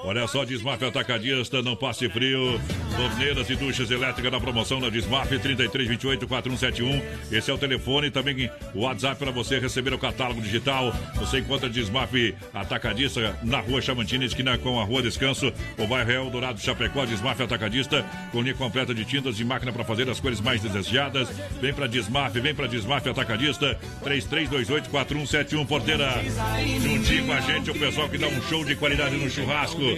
Olha só, Desmaf Atacadista, não passe frio. Torneiras e duchas elétricas na promoção na Desmaf 3328-4171. Esse é o telefone também o WhatsApp para você receber o catálogo digital. Você encontra Desmaf Atacadista na rua Chamantina, esquina com a rua Descanso, o bairro Eldorado Chapecó, Desmaf Atacadista, com linha completa de tintas e máquina para fazer as cores mais desejadas. Vem para Desmaf, vem para Desmaf Atacadista 3328-4171, porteira. Juntinho com a gente, o pessoal que dá um show de qualidade no churrasco.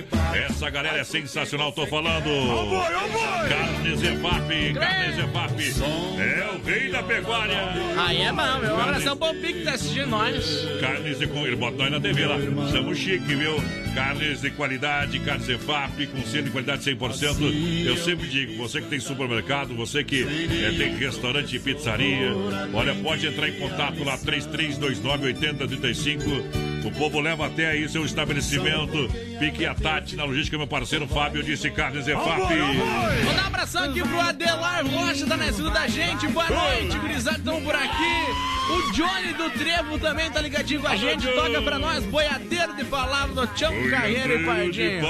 Essa galera é sensacional, tô falando. Carnes Zefap, Carnes Zefap. É o rei da pecuária. Aí é bom, meu. Um abração pro Pique que tá assistindo nós. Carnes de com ele bota nós na TV lá. Somos chique, viu? Carnes de qualidade, carnes EFAP, com selo de qualidade 100%. Eu sempre digo, você que tem supermercado, você que eh, tem restaurante e pizzaria, olha, pode entrar em contato lá 3329 8035. O povo leva até aí seu estabelecimento. Pique a Tati na logística, meu parceiro Fábio disse Carnes EFAP. Vou dar um abração aqui pro Adelar Rocha, tá na escuta da gente. Boa noite, gurizada, tamo por aqui. O Johnny do Trevo também tá ligadinho com a gente. Toca pra nós, boiadeiro de palavra do Tchão Carreiro e Pardinho.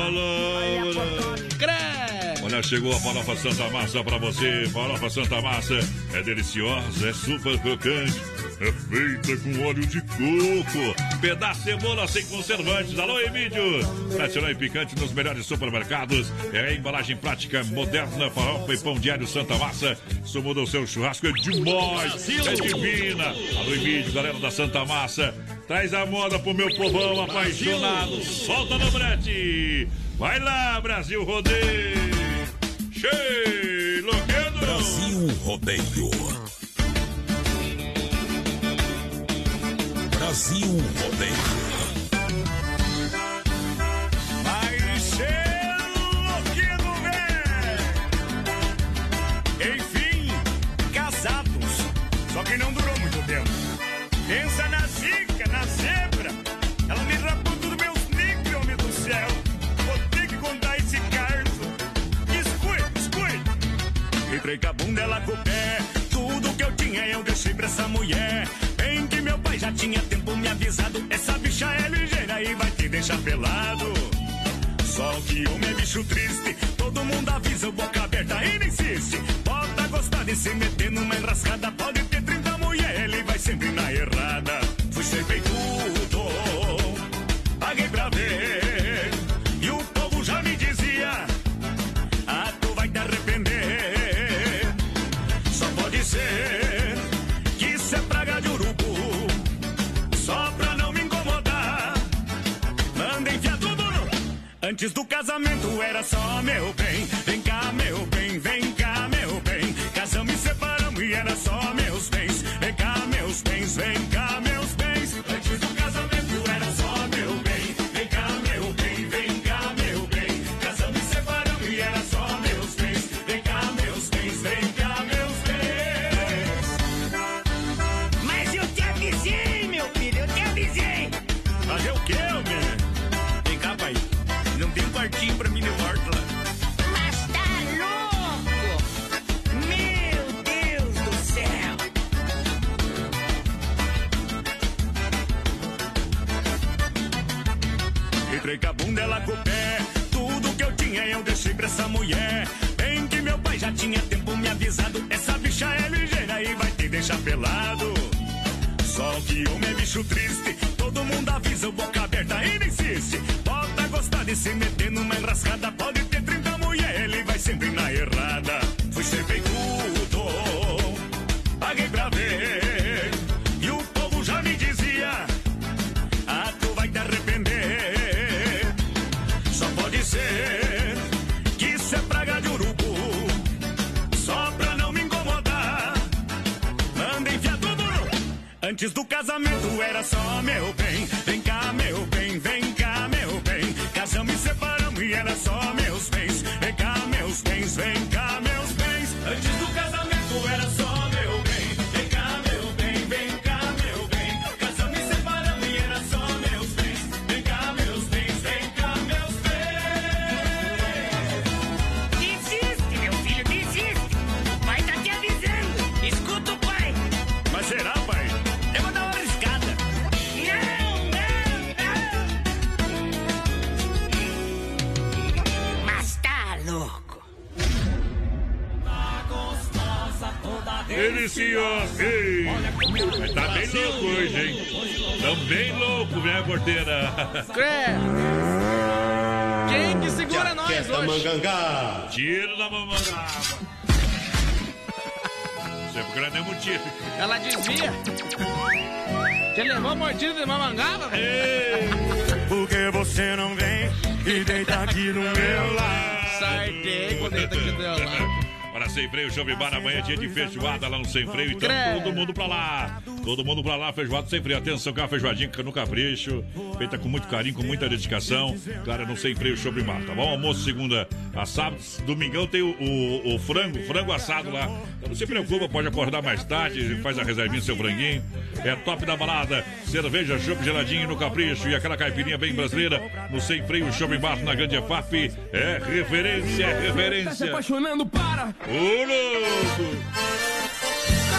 Crê! Olha, chegou a farofa Santa Massa pra você. Farofa Santa Massa é deliciosa, é super crocante. É feita com óleo de coco. Pedaço de cebola sem conservantes. Alô, Emílio. Tradicional e picante nos melhores supermercados. É a embalagem prática, moderna, farofa e pão diário Santa Massa. Isso muda o seu churrasco. É demais. É divina. Alô, Emílio, galera da Santa Massa. Traz a moda pro meu povão apaixonado. Solta no brete. Vai lá, Brasil Rodeio. Cheio, Brasil Rodeio. Brasil Rodeio. Vai ser louquinho, velho! Enfim, casados. Só que não durou muito tempo. Pensa na zica, na zebra. Ela me rapou tudo meus níqueis, homem do céu. Vou ter que contar esse caso. Escute, escute. Entrei com a bunda, ela com o pé. Tudo que eu tinha eu deixei pra essa mulher. Meu pai já tinha tempo me avisado. Essa bicha é ligeira e vai te deixar pelado. Só que homem é bicho triste. Todo mundo avisa, boca aberta e não insiste. Bota gostar de se meter numa enrascada. Pode ter 30 mulheres, ele vai sempre na errada. Fui ser tudo, Antes do casamento era só meu bem. Vem cá, meu bem, dia de feijoada lá no Sem Freio. Então, todo mundo pra lá. Todo mundo pra lá, feijoada Sem Freio. Atenção, que é uma feijoadinha no capricho. Feita com muito carinho, com muita dedicação. Claro, no Sem Freio, Show Bar, tá bom? Almoço segunda a sábado. Domingão tem o, o, o frango, frango assado lá. Então, não se preocupa, pode acordar mais tarde, faz a reservinha seu franguinho. É top da balada. Cerveja, chopp geladinho no capricho e aquela caipirinha bem brasileira no Sem Freio, Show Bar na Grande EFAP. É referência, é referência. apaixonando para. Ô, louco!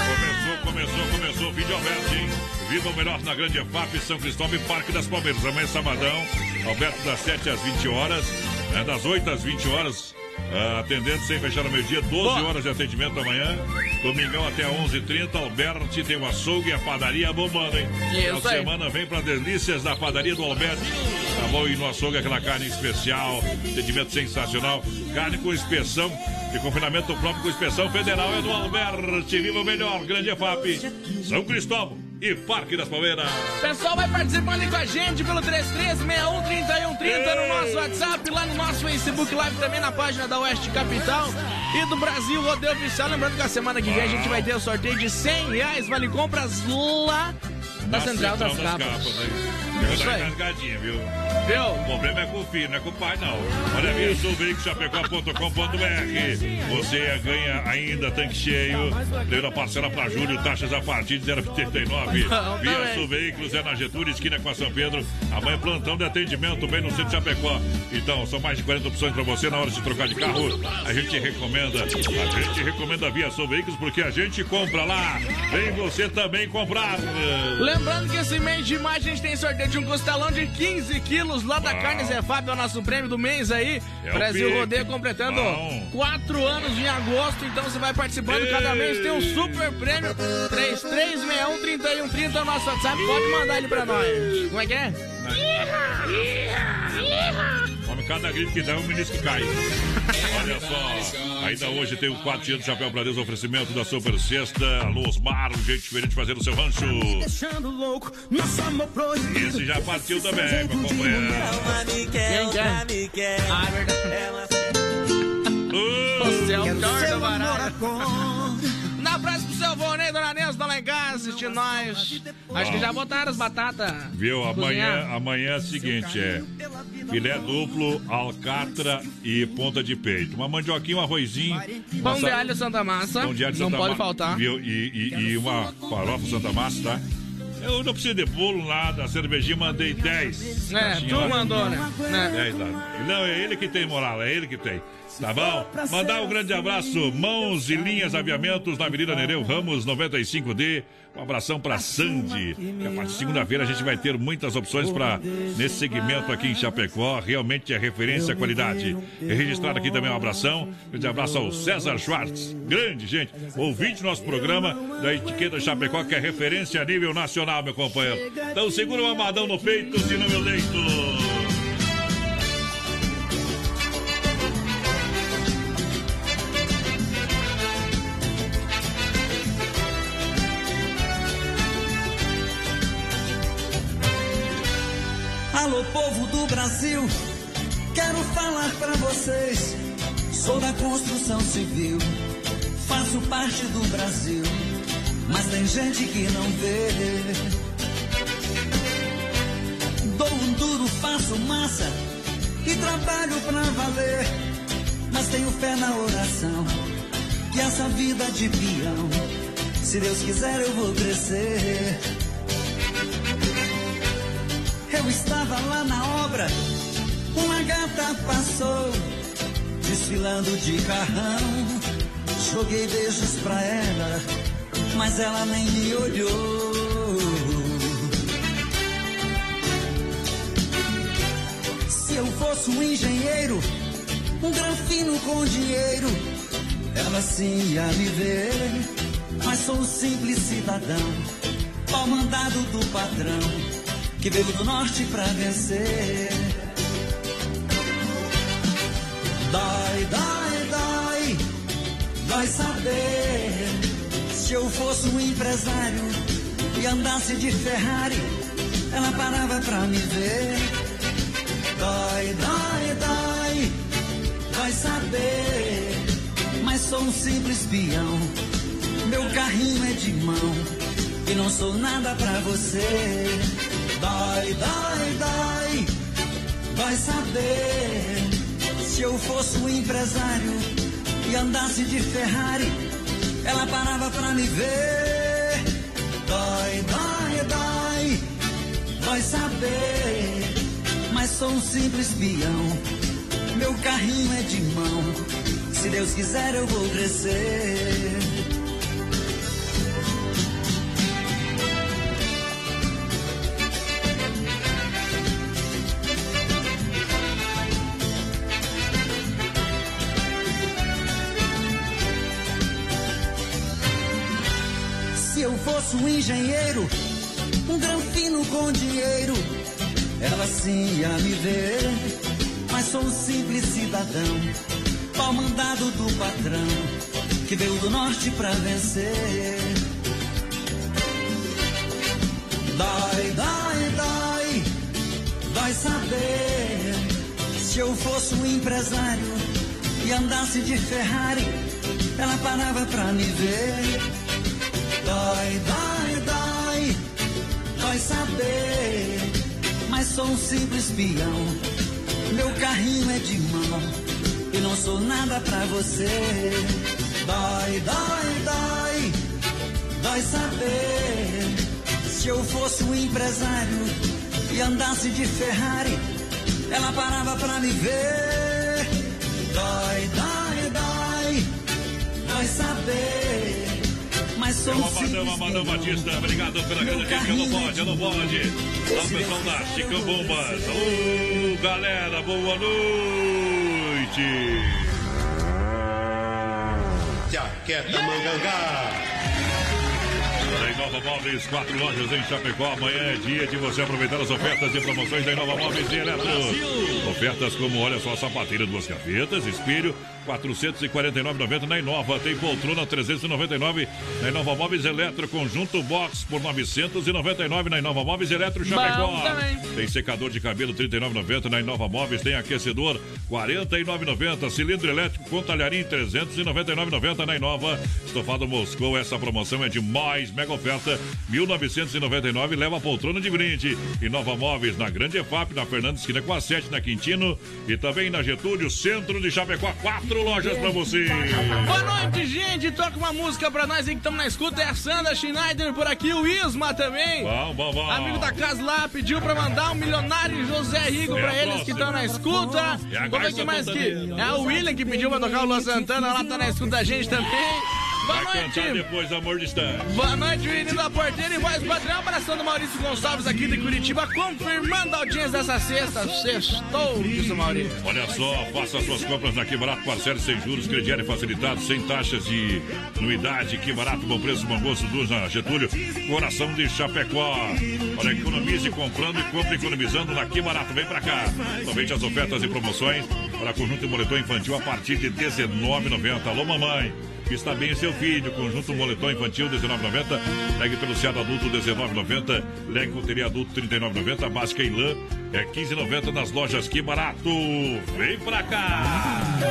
Começou, começou, começou o vídeo Alberto, hein? Viva o melhor na Grande EFAP, São Cristóvão e Parque das Palmeiras. Amanhã é sabadão, Alberto das 7 às 20 horas, né, das 8 às 20 horas. ah, atendendo sem fechar no meio-dia, 12 horas de atendimento amanhã. Domingão até 11h30. Alberti tem o açougue e a padaria bombando, hein? Isso Final semana vem para delícias da padaria do Alberti. Tá bom? E no açougue aquela carne especial, atendimento sensacional. Carne com inspeção de confinamento próprio com inspeção federal é do Alberti. Viva o melhor, grande EFAP. São Cristóvão e Parque das Palmeiras. Pessoal, vai participando com a gente pelo 33613130 no nosso WhatsApp, lá no nosso Facebook Live, também na página da Oeste Capital e do Brasil Rodeio Oficial. Lembrando que a semana que vem a gente vai ter o sorteio de 100 reais, vale compras lá na Central das Capas. aí. Isso Isso aí. viu? Viu? O problema é com o filho, não é com o pai, não. Olha, via sulveicochapecó.com.br. Você ganha ainda tanque cheio. Primeira parcela para julho, taxas a partir de 0,89. Não, Via. Sul Veículos é na Getúlio, esquina com a São Pedro. Amanhã plantão de atendimento bem no centro de Chapecó. Então, são mais de 40 opções para você na hora de trocar de carro. A gente recomenda, a gente recomenda a Via Sul Veículos porque a gente compra lá. Vem você também comprar. Lembrando que esse mês de maio a gente tem sorteio de um costelão de 15 quilos lá da Uau. Carne Zé Fábio, é o nosso prêmio do mês aí. É Brasil pique. Rodeio completando Bom. 4 anos em agosto, então você vai participando. Cada mês tem um super prêmio. 33613130 é o nosso WhatsApp, pode mandar ele pra nós. Como é que é? Homem, cada grito que dá, um ministro que cai. Olha só, ainda hoje tem o 4 dias do Chapéu pra Deus, oferecimento da Super Sexta. Alô, Osmar, um jeito diferente de fazer o seu rancho. Esse já partiu também, meu companheiro. Quem que é? Ah, é verdade. Você é o pior do praça pro seu né, dona Neuza, tá lá em casa assistindo nós. Acho que já botaram as batatas. Viu? Amanhã, amanhã é o seguinte, é filé duplo, alcatra e ponta de peito. Uma mandioquinha, um arrozinho. Pão de alho Santa Massa. Pão de alho Não pode faltar. Viu? E, e- e uma farofa Santa Massa, tá? Eu não preciso de bolo, nada. A cervejinha mandei 10. É, tu mandou, né? né? 10 lá. Não, é ele que tem moral, é ele que tem. Tá bom? Mandar um grande abraço, mãos e linhas aviamentos na Avenida Nereu Ramos 95D. Um abração pra Sandy. E a partir de segunda-feira a gente vai ter muitas opções para nesse segmento aqui em Chapecó. Realmente é referência à qualidade. E registrado aqui também um abração. Grande abraço ao César Schwartz. Grande, gente. Ouvinte do nosso programa da etiqueta Chapecó, que é referência a nível nacional, meu companheiro. Então segura o amadão no peito, se no meu leito. Alô, povo do Brasil, quero falar pra vocês. Sou da construção civil, faço parte do Brasil, mas tem gente que não vê. Dou um duro, faço massa e trabalho pra valer, mas tenho fé na oração que essa vida de peão, se Deus quiser eu vou crescer. Eu estava lá na obra, uma gata passou, desfilando de carrão. Joguei beijos pra ela, mas ela nem me olhou. Se eu fosse um engenheiro, um granfino com dinheiro, ela sim ia me ver. Mas sou um simples cidadão, pau mandado do patrão que veio do norte pra vencer. Dói, dói, dói, vai saber. Se eu fosse um empresário e andasse de Ferrari, ela parava pra me ver. Dói, dói, dói, vai saber. Mas sou um simples peão, meu carrinho é de mão e não sou nada pra você. Dói, dói, dói, vai saber. Se eu fosse um empresário e andasse de Ferrari, ela parava pra me ver. Dói, dói, dói, vai saber. Mas sou um simples peão, meu carrinho é de mão. Se Deus quiser, eu vou crescer. Um engenheiro, um granfino com dinheiro, ela sim ia me ver. Mas sou um simples cidadão, pau mandado do patrão, que veio do norte pra vencer. Dói, dói, dói, dói saber. Se eu fosse um empresário e andasse de Ferrari, ela parava pra me ver. Dói, dói, dói, dói saber. Mas sou um simples peão. Meu carrinho é de mão. E não sou nada pra você. Dói, dói, dói, dói saber. Se eu fosse um empresário e andasse de Ferrari, ela parava pra me ver. Dói, dói, dói, dói saber mas sou é uma Amadão, Amadão Batista, obrigado pela grande gente. Eu não pode, eu não pode. Lá o pessoal da Chicão Bombas. Ô, galera, boa noite. Jaqueta Mangangá. Inova Móveis, quatro lojas em Chapecó. Amanhã é dia de você aproveitar as ofertas e promoções da Inova Móveis e Eletro. Ofertas como, olha só, sapateira, duas gavetas, espelho, 449,90 na Inova. Tem poltrona 399 na Inova Móveis Eletro. Conjunto Box por 999 na Inova Móveis Eletro Chapecó. Tem secador de cabelo 39,90 na Inova Móveis. Tem aquecedor 49,90. Cilindro elétrico com talharim 399,90 na Inova. Estofado Moscou. Essa promoção é de mais mega ofertas Prata, 1999, leva a poltrona de brinde. E Nova Móveis na Grande EFAP, na Fernanda Esquina com a 7 na Quintino e também na Getúlio, centro de Chapecó. Quatro lojas pra você. Boa noite, gente. Toca uma música pra nós aí que estamos na escuta. É a Sandra Schneider por aqui, o Isma também. Bom, bom, bom. Amigo da casa lá pediu pra mandar um milionário José Rigo É pra eles próxima. que estão na escuta. É ver Garça quem mais que. É o William que pediu pra tocar o Luan Santana lá, tá na escuta da gente também. Boa Vai noite. cantar depois Amor Distante. Boa noite, menino da porteira e voz padrão. Abração do Maurício Gonçalves aqui de Curitiba, confirmando a audiência dessa sexta. Sextou, diz o Maurício. Olha só, faça suas compras na Que Barato, parcela sem juros, crediário facilitado, sem taxas de anuidade. Que Barato, bom preço, bom gosto, duas na Getúlio, coração de Chapecó. Olha, economize comprando e compre economizando na Que Barato. Vem pra cá. Aproveite as ofertas e promoções para conjunto e moletom infantil a partir de R$19,90. Alô, mamãe. Está bem o seu filho. Conjunto moletom infantil, R$19,90. Leg peluciado adulto, R$19,90. Leg coteria adulto, R$39,90. Básica e lã é R$15,90 nas lojas Que Barato. Vem pra cá.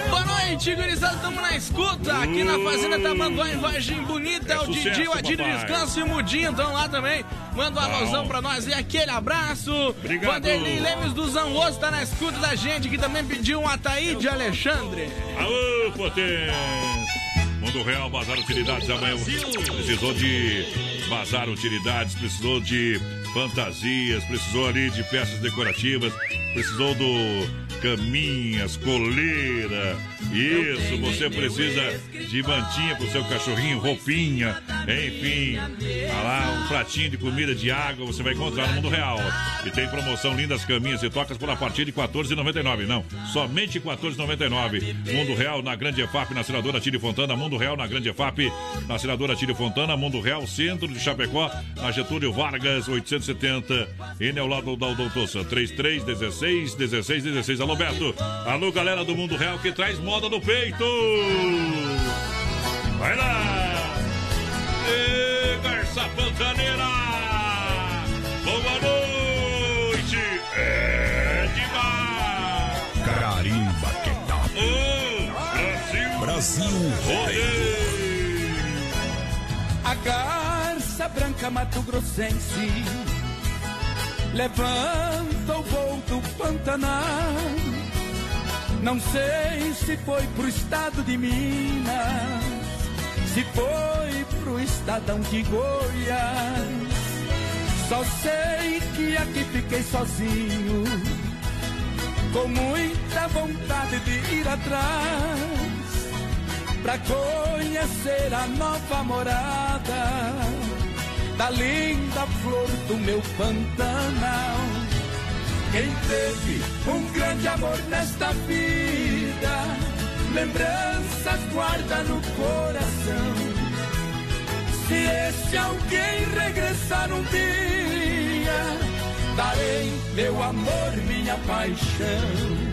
Boa noite, gurizada, estamos na escuta. Aqui na Fazenda Tamanduá, em Vargem Bonita. É, o sucesso, Didi, o papai. Descanso e o Mudinho estão lá também. Manda um alusão pra nós e aquele abraço. Obrigado. Vanderlei Lemes do Zangoso tá na escuta da gente, que também pediu um Ataíde Alexandre. Aô, potência! Mundo Real, Bazar Utilidades amanhã. Precisou de Bazar Utilidades, precisou de fantasias, precisou ali de peças decorativas, precisou do caminhas, coleira. Isso, você precisa de mantinha pro seu cachorrinho, roupinha, enfim. Tá lá, um pratinho de comida, de água, você vai encontrar no Mundo Real. E tem promoção lindas caminhas e tocas por a partir de R$ 14,99. Não, somente R$ 14,99. Mundo Real na Grande EFAP, na Senadora Tire Fontana. Mundo Real na Grande EFAP, na Senadora Tire Fontana. Mundo Real, centro de Chapecó, na Getúlio Vargas, 870. E ao lado da Doutor 33 16 16 16. Alô, Beto. Alô, galera do Mundo Real que traz moda no peito. Vai lá. Ê, Garça Pantaneira. Boa noite. É demais. Carimba que tal? Ô, Brasil. Brasil Rodeio. A garça branca Mato Grossense levanta o voo do Pantanal. Não sei se foi pro estado de Minas, se foi pro estadão de Goiás. Só sei que aqui fiquei sozinho, com muita vontade de ir atrás pra conhecer a nova morada da linda flor do meu Pantanal. Quem teve um grande amor nesta vida, lembranças guarda no coração. Se esse alguém regressar um dia, darei meu amor, minha paixão.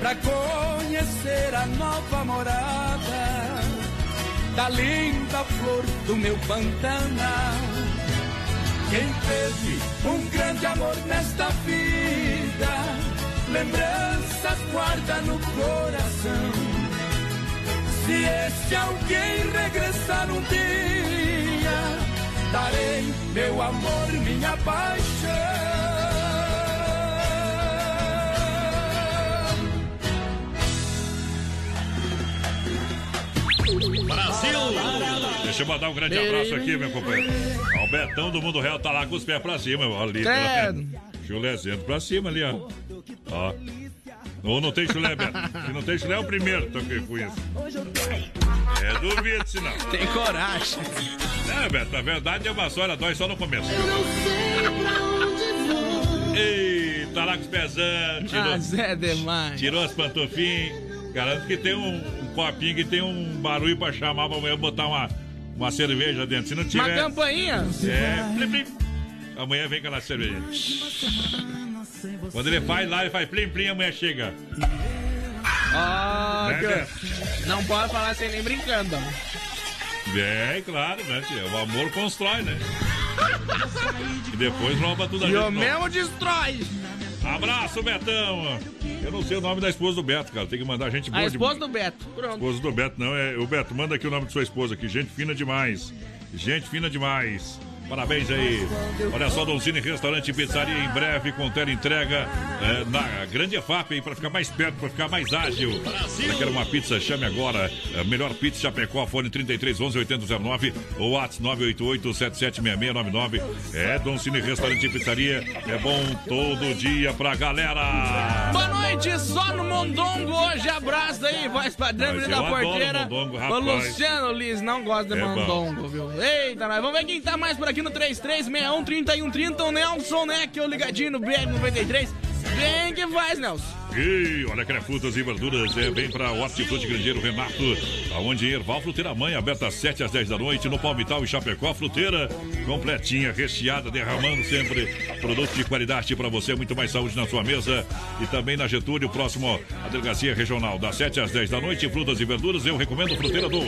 pra conhecer a nova morada da linda flor do meu Pantanal. Quem teve um grande amor nesta vida, lembranças guarda no coração. Se esse alguém regressar um dia, darei meu amor, minha paixão. Brasil! Deixa eu mandar um grande abraço aqui, meu companheiro. Ó, O Betão do Mundo Real tá lá com os pés pra cima, ó, ali. Credo. Chulézinho pra cima ali, ó. Ó. Ou não tem chulé, Beto? Se não tem chulé, é o primeiro que eu conheço. É, duvido se não. Tem coragem. É, Beto, a verdade é uma só, ela dói só no começo. Eita, lá com os pesantes. Tirou, Mas é demais. tirou as pantufinhas. Garanto que tem um copinho que tem um barulho pra chamar pra amanhã botar uma, uma cerveja dentro. Se não Uma tiver. campainha. É, plim, plim. Amanhã vem aquela cerveja. Quando ele faz lá, ele faz plim plim, amanhã chega. Ah, Né? Não pode falar sem nem brincando. É, claro, né, tia? O amor constrói, né? [laughs] E depois rouba tudo a E gente o mesmo destrói. Abraço, Betão! Eu não sei o nome da esposa do Beto, cara. Tem que mandar gente boa A esposa de... do Beto. Pronto. Esposa do Beto, não. É... O Beto, manda aqui o nome de sua esposa aqui. Gente fina demais. Gente fina demais. Parabéns aí. Olha só, Donzini Restaurante e Pizzaria em breve com tela entrega é, na Grande EFAP aí para ficar mais perto, para ficar mais ágil. Você quer uma pizza? Chame agora. É, melhor Pizza Chapecó, fone 33 11 8009 ou WhatsApp 988 776699. É Donzini Restaurante e Pizzaria. É bom todo dia pra galera. Boa noite, só no Mondongo hoje. Abraço aí, voz padrão, menino da porteira. mondongo, o rapaz. Luciano Liz não gosta de É bom. Mondongo, viu? Eita, nós vamos ver quem tá mais por aqui no 33613130. O Nelson, né? Que é o ligadinho no BR93. Bem que faz, Nelson. E olha que é frutas e verduras, é bem pra Hortifruti Grangeiro Renato, aonde Erval Fruteira Mãe, aberta às 7 às 10 da noite, no Palmital e Chapecó, fruteira completinha, recheada, derramando sempre produto de qualidade pra você, muito mais saúde na sua mesa e também na Getúlio, próximo à Delegacia Regional, das 7 às 10 da noite, frutas e verduras, eu recomendo fruteira do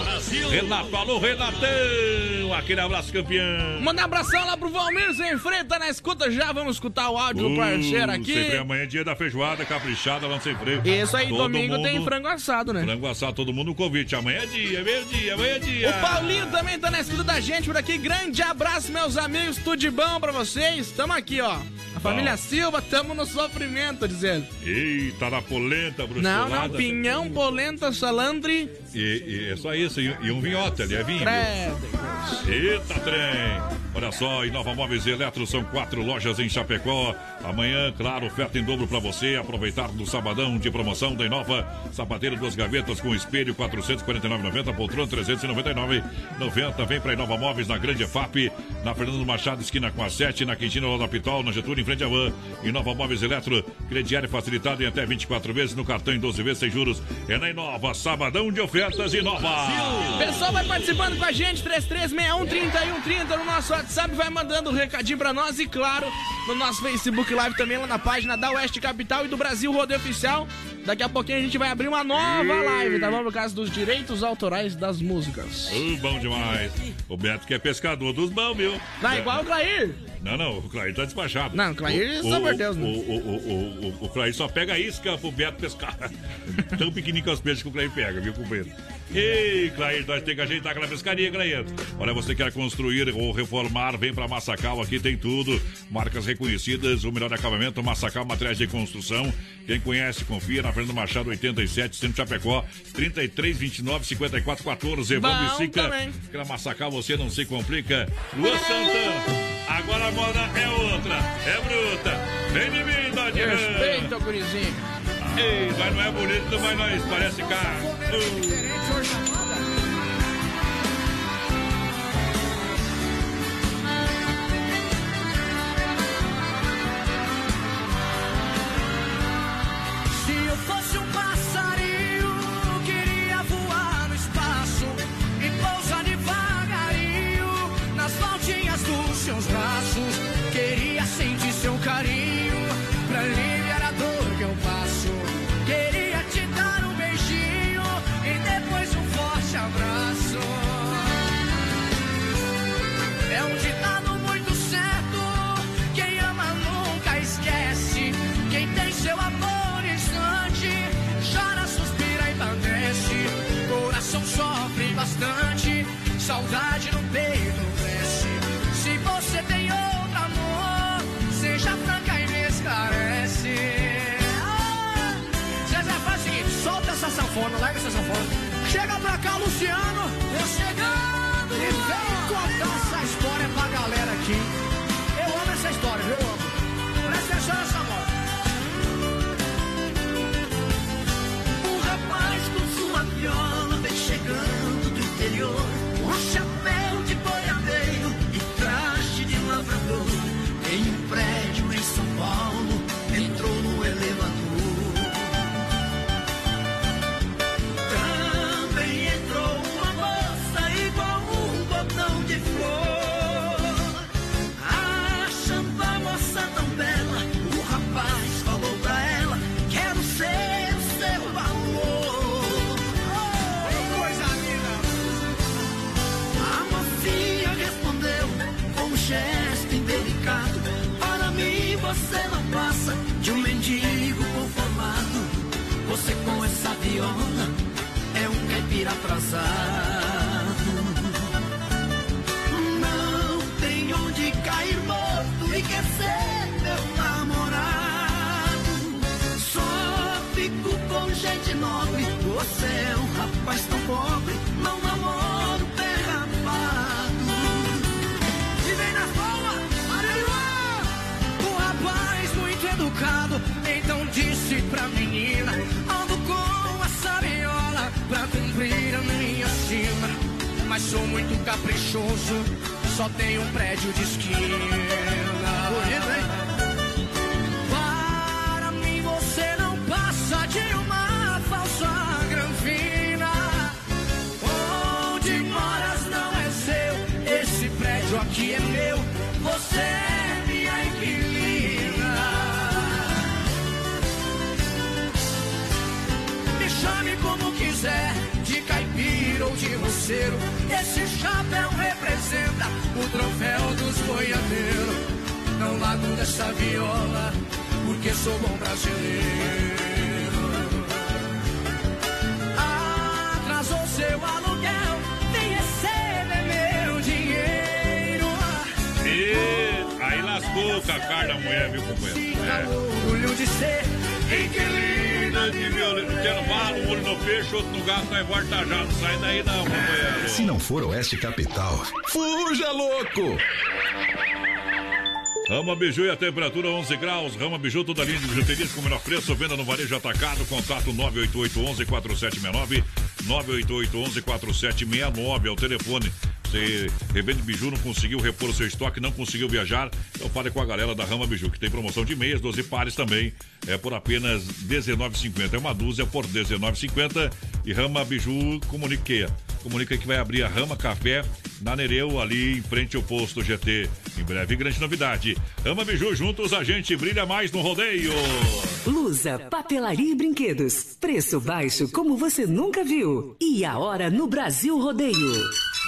Renato, alô Renatão, aquele abraço campeão. Manda um abração lá pro Valmir sem tá na escuta já. Vamos escutar o áudio do parceiro Uh, aqui. Amanhã é dia da feijoada, caprichada, lá no Sem Freio. Isso aí, Todo domingo tem mundo- frango assado, né? Frango assado, todo mundo no convite. Amanhã é dia, é meio dia, amanhã é dia. O Paulinho também tá na escuta da gente por aqui. Grande abraço, meus amigos. Tudo de bom pra vocês. Tamo aqui, ó. A família Silva, tamo no sofrimento, dizendo. Eita, na polenta, Não, bruxulada. não, pinhão, polenta, salandre. E, e é só isso, e, e um vinhote ali, é vinho. Credo. Eita, trem! Olha só, Inova Móveis e Eletro são quatro lojas em Chapecó. Amanhã, claro, oferta em dobro para você. Aproveitar do sabadão de promoção da Inova. Sapateiro duas gavetas com espelho 449,90, poltrona 399,90. Vem para Inova Móveis na Grande EFAP, na Fernando Machado, esquina com a 7, na Quintina lá da Pitol, na Getúlio, em frente à Van. Inova Móveis Eletro, crediário facilitado em até 24 vezes no cartão em 12 vezes sem juros. É na Inova, sabadão de ofertas Inova. Pessoal vai participando com a gente, 3361-3130 no nosso WhatsApp, vai mandando um recadinho pra nós e, claro, no nosso Facebook Live também, lá na página da Oeste Capital e do Brasil Rodeio Oficial. Daqui a pouquinho a gente vai abrir uma nova live, tá bom? Por causa dos direitos autorais das músicas. Uh, bom demais. O Beto que é pescador dos bons, viu? Não, igual o Clair. Não, não, o Clair tá despachado. Não, o Clair, o, só por o- Deus, né? o, o, o, o, Clair só pega isca pro Beto pescar. [laughs] Tão pequenininho que é os peixes que o Clair pega, viu, companheiro? Ei, Clair, nós temos que ajeitar aquela pescaria, Clair. Olha, você quer construir ou reformar, vem pra Massacal, aqui tem tudo. Marcas reconhecidas, o melhor acabamento, Massacal Materiais de Construção. Quem conhece, confia na Fernando Machado 87, Centro Chapecó, 33 29 54 14. Vamos e Sica. Aquela Massacal você não se complica. Lua Santana, agora moda é outra, é bruta. Vem de mim, Dodinho. Respeita, gurizinho. Ei, mas não é bonito, mas nós parece carro. Se Chega pra cá, Luciano. Eu chegando. E vem contar caipira sou muito caprichoso, só tenho um prédio de esquina. Para mim você não passa de uma falsa granfina. Onde moras não é seu, esse prédio aqui é meu. Você é minha inquilina. Me chame como quiser, de caipira ou de roceiro. Esse chapéu representa o troféu dos boiadeiros. Não largo dessa viola, porque sou bom brasileiro. Atrasou seu aluguel, vem receber meu dinheiro. E aí lascou com a cara da mulher, viu, companheiro? É. Orgulho de ser Inquilina de violino. Intervalo, um olho no peixe, outro no gato, volta já. Não sai daí não, companheiro. Se não for Oeste Capital, fuja louco! Rama Biju e a temperatura 11 graus. Rama Biju, toda linha de bijuterias com o menor preço. Venda no varejo atacado. Contato 988-11-4769. 988-11-4769 é o telefone. Você revende biju, não conseguiu repor o seu estoque, não conseguiu viajar, então fale com a galera da Rama Biju, que tem promoção de meias, 12 pares também, é por apenas R$19,50. É uma dúzia por R$19,50. E Rama Biju comunica, comunica que vai abrir a Rama Café na Nereu, ali em frente ao posto GT. Em breve, grande novidade. Rama Biju, juntos a gente brilha mais no rodeio. Lusa, papelaria e brinquedos. Preço baixo como você nunca viu. E a hora no Brasil Rodeio.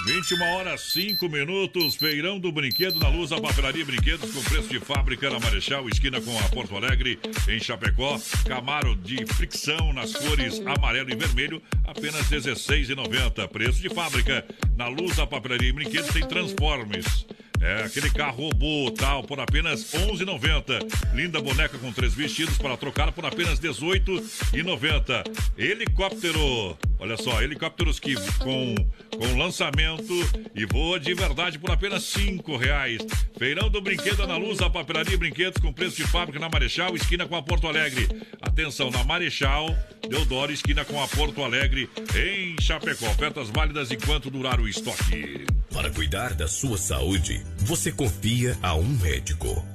21 horas 5 minutos, feirão do brinquedo na Luz, a papelaria brinquedos com preço de fábrica na Marechal, esquina com a Porto Alegre, em Chapecó. Camaro de fricção nas cores amarelo e vermelho, apenas R$ 16,90. Preço de fábrica na Luz, a papelaria brinquedos tem Transformers. É aquele carro robô tal por apenas R$ 11,90. Linda boneca com três vestidos para trocar por apenas R$ 18,90. Helicóptero, olha só, helicópteros que com, com lançamento e voa de verdade por apenas R$ reais. Feirão do Brinquedo na Luz, a papelaria brinquedos com preço de fábrica na Marechal, esquina com a Porto Alegre. Atenção, na Marechal, Deodoro, esquina com a Porto Alegre, em Chapecó. Ofertas válidas enquanto durar o estoque. Para cuidar da sua saúde, você confia a um médico.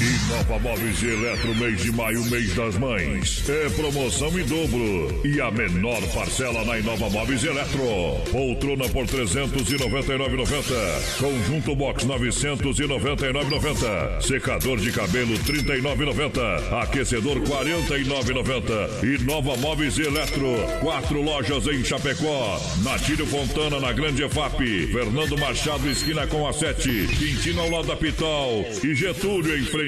Inova Móveis e Eletro, mês de maio, mês das mães. É promoção em dobro. E a menor parcela na Inova Móveis e Eletro. Poltrona por 399,90. Conjunto box 999,90. Secador de cabelo 39,90. Aquecedor 49,90. E Nova Móveis e Eletro. Quatro lojas em Chapecó. Natílio Fontana na Grande EFAP. Fernando Machado, esquina com a 7. Quintino ao lado da Pitol. E Getúlio em frente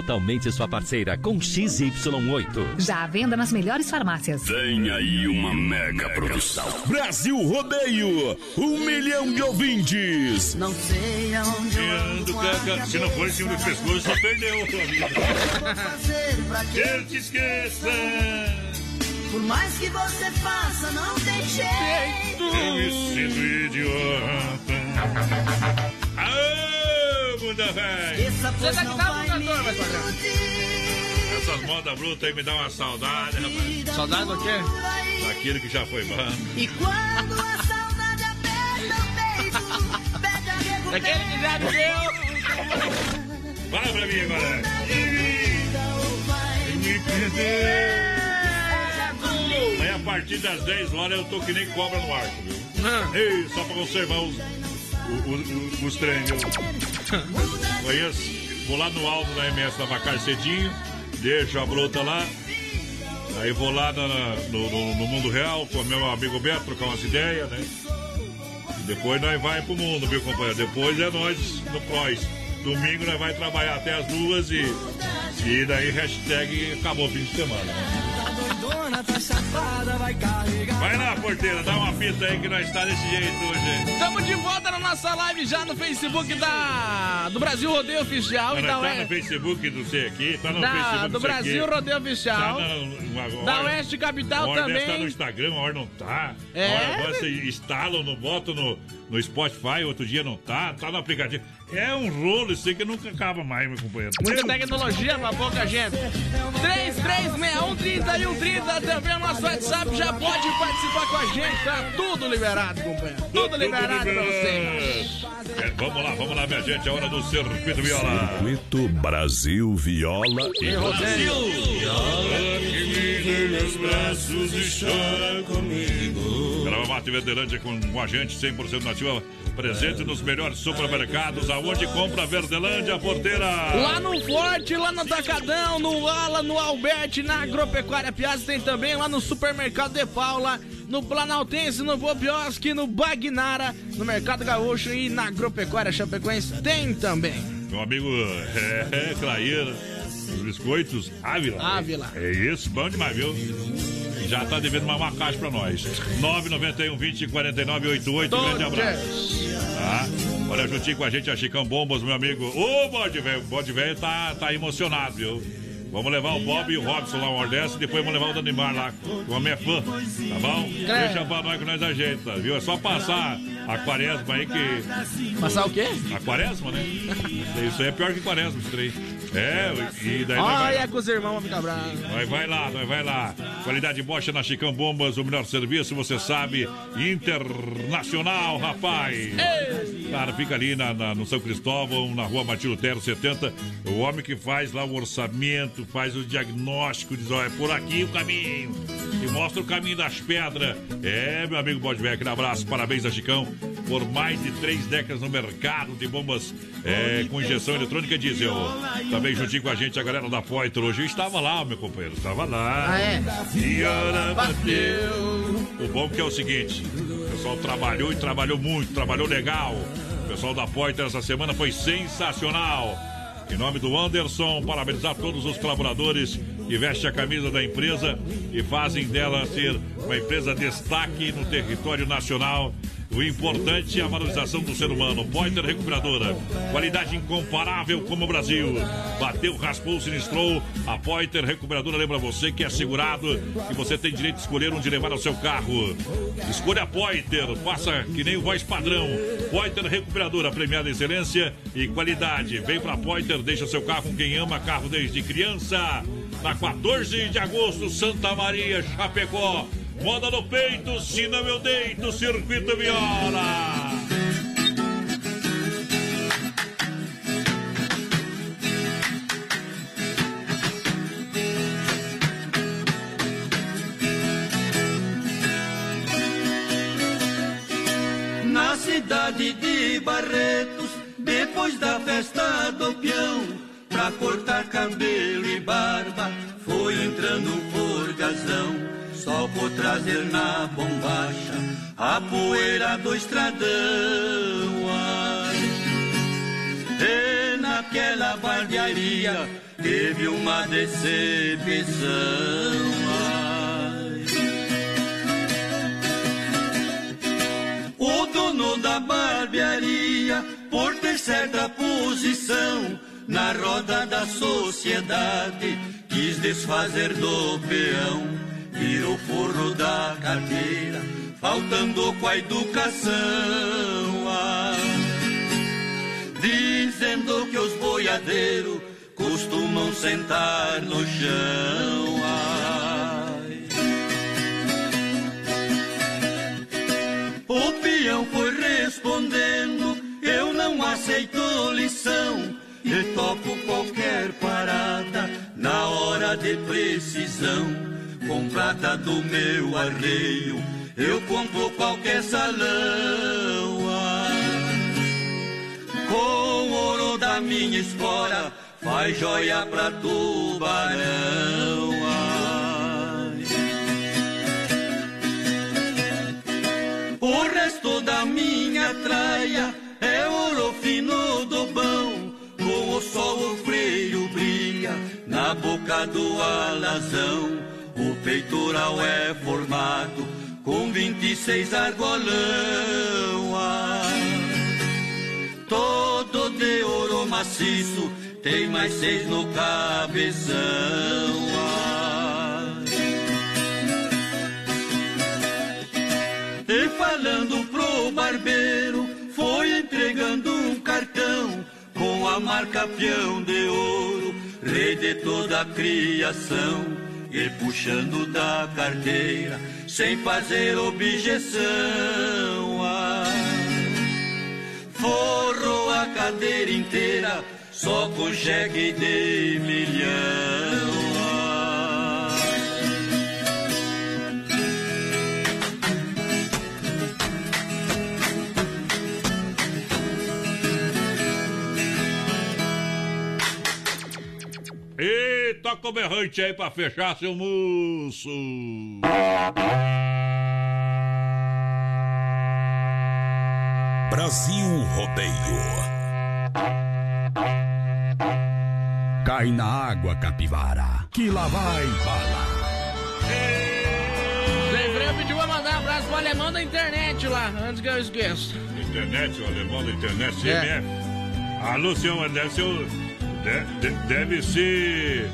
totalmente sua parceira com XY8. Já à venda nas melhores farmácias. Vem aí uma mega produção. Brasil Rodeio, um milhão de ouvintes. Não sei aonde eu ando. Caca, Se não for em cima do pescoço, só perdeu, meu amigo. fazer pra que Eu te esqueça. Por mais que você faça, não tem jeito. Eu me sinto idiota. Aô, bunda velho. Essa Você tá que tá no cantor, vai padrão. Essas modas brutas aí me dão uma saudade, rapaz. Saudade do quê? Daquilo que já foi bom. E quando a saudade aperta o peito, pede a Daquele que já viveu. Fala pra mim agora. Me perder. Aí a partir das 10 horas eu tô que nem cobra no arco, viu? Ei, só pra conservar os, os, os, os trem, viu? Conheço, vou lá no alto da MS da Macar cedinho, deixo a bruta lá. Aí vou lá na- no, no- no mundo real com meu amigo Beto, trocar umas ideias, né? Depois nós vai pro mundo, viu, companheiro? Depois é nós no Prois. Domingo nós vai trabalhar até as duas e, e daí hashtag acabou o fim de semana. né? Vai lá, porteira, dá uma fita aí que nós tá desse jeito hoje. Estamos de volta na nossa live já no Facebook da, do Brasil Rodeio Oficial e Nós da, tá Oeste- no Facebook do C aqui, tá no da- Facebook do do Brasil aqui. Rodeio Oficial. Tá na- na- Da Oeste Capital a hora também. tá no Instagram, a hora não tá. É? A hora agora você instala, não bota no, no Spotify, outro dia não tá, tá no aplicativo. É um rolo isso aí que nunca acaba mais, meu companheiro. Muita tecnologia pra pouca gente. 336130 também o nosso WhatsApp. Já pode participar com a gente. Tá tudo liberado, companheiro. Tudo liberado pra você. É, vamos lá, vamos lá, minha gente. É hora do Circuito Viola. Circuito Brasil Viola e Brasil! Que meus braços e chora comigo. Grava Mate Verdelândia com, com a gente, 100% nativa. Presente nos melhores supermercados. Aonde compra Verdelândia, porteira? Lá no Forte, lá no Atacadão, no Ala, no Alberti, na Agropecuária Piazza, tem também lá no Supermercado de Paula, no Planaltense, no Bobiosque, no Bagnara, no Mercado Gaúcho e na Agropecuária Chapecoense tem também. Meu amigo [laughs] é, é Claíra, os biscoitos Ávila. Ávila. É isso, bom demais, viu? Já tá devendo uma, uma caixa pra nós. 991 20 49 88. Grande abraço. Tá? Olha, juntinho com a gente a Chicão Bombas, meu amigo. Ô, bode velho, o bode velho tá, tá emocionado, viu? Vamos levar o Bob e o Robson lá uma hora dessa, e depois vamos levar o Danimar lá, o homem é fã, tá bom? Deixa pra nós que nós ajeita, viu? É só passar a quaresma aí que. Passar o quê? A quaresma, né? Isso aí é pior que quaresma, esse trem. É, e daí vai, Olha que os irmãos vão ficar bravos. nós vai lá, nós vai lá. Qualidade Bocha na Chicão Bombas, o melhor serviço, você sabe. Internacional, rapaz. Cara, fica ali na, na- no São Cristóvão, na rua Matilde Terro 70. O homem que faz lá o orçamento, faz o diagnóstico, diz: ó, é por aqui o caminho. E mostra o caminho das pedras. É, meu amigo Bodbeck, aquele abraço, parabéns a Chicão. Por mais de três décadas no mercado de bombas é, com injeção eletrônica diesel. Também juntinho com a gente a galera da Poitro. Hoje eu estava lá, meu companheiro, estava lá. Ah, é? E bateu. O bom que é o seguinte: o pessoal trabalhou e trabalhou muito, trabalhou legal. O pessoal da Poiter essa semana foi sensacional. Em nome do Anderson, parabenizar todos os colaboradores que vestem a camisa da empresa e fazem dela ser uma empresa destaque no território nacional. O importante é a valorização do ser humano. Pointer Recuperadora. Qualidade incomparável como o Brasil. Bateu, raspou, sinistrou. A Pointer Recuperadora lembra você que é segurado e você tem direito de escolher onde levar o seu carro. Escolha a Pointer. Faça que nem o voz padrão. Pointer Recuperadora, premiada em excelência e qualidade. Vem pra Pointer, deixa seu carro com quem ama carro desde criança. Na 14 de agosto, Santa Maria, Chapecó. Moda no peito, se não eu deito, circuito viola. Na cidade de Barretos, depois da festa do peão, pra cortar cabelo e barba, foi entrando um forgazão, só por trazer na bombacha a poeira do estradão. Ai. E naquela barbearia teve uma decepção. Ai. O dono da barbearia, por ter certa posição na roda da sociedade, quis desfazer do peão, virou forro da carteira, faltando com a educação. Ai. Dizendo que os boiadeiros costumam sentar no chão. O peão foi respondendo: Eu não aceito lição. E topo qualquer parada na hora de precisão. Com prata do meu arreio, eu compro qualquer salão. Com ouro da minha espora, faz joia pra tubarão. O resto da minha traia é ouro fino do bom, com o sol o freio brilha na boca do alazão. Peitoral é formado com 26 argolão. Ai. Todo de ouro maciço tem mais seis no cabeção. E falando pro barbeiro, foi entregando um cartão com a marca peão de ouro, rei de toda a criação. E puxando da carteira, sem fazer objeção. Ai. Forrou a cadeira inteira só com cheque de milhão. E toca o berrante aí pra fechar seu moço. Brasil Rodeio. Cai na água, capivara, que lá vai bala. Lembrei, eu pedi pra mandar um abraço pro alemão da internet lá, antes que eu esqueça. Internet, o alemão da internet, É. CMF. Alô, senhor, deve ser o. de- de- deve ser.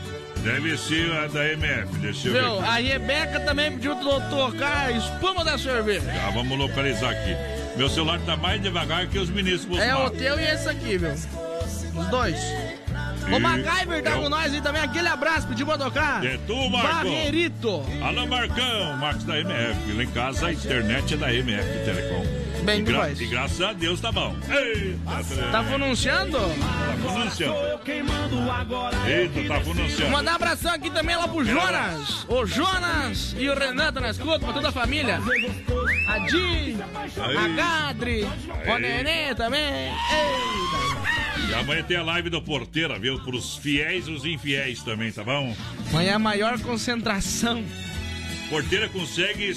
Deve ser a da MF, deixa eu ver. Viu? A Rebeca também pediu to- tocar a espuma da cerveja. Tá, vamos localizar aqui. Meu celular tá mais devagar que os ministros É o teu e esse aqui, viu? Os dois. E O MacGyver tá é o- com nós aí também. Aquele abraço, pediu pra tocar. É tu, Marco. Barreirito. Alô, Marcão, Marcos da MF. Lá em casa a internet é da MF Telecom. Bem e, gra demais. e graças a Deus tá bom. Eita, Tá pronunciando? Tá pronunciando. Eita, tá Vou pronunciando. mandar um abração aqui também lá pro Jonas. O Jonas e o Renato na escuta, pra toda a família. A Di, a Gadri, o. Nenê também. Eita. E amanhã tem a live do Porteira, viu? Pros fiéis e os infiéis também, tá bom? Amanhã é a maior concentração Porteira consegue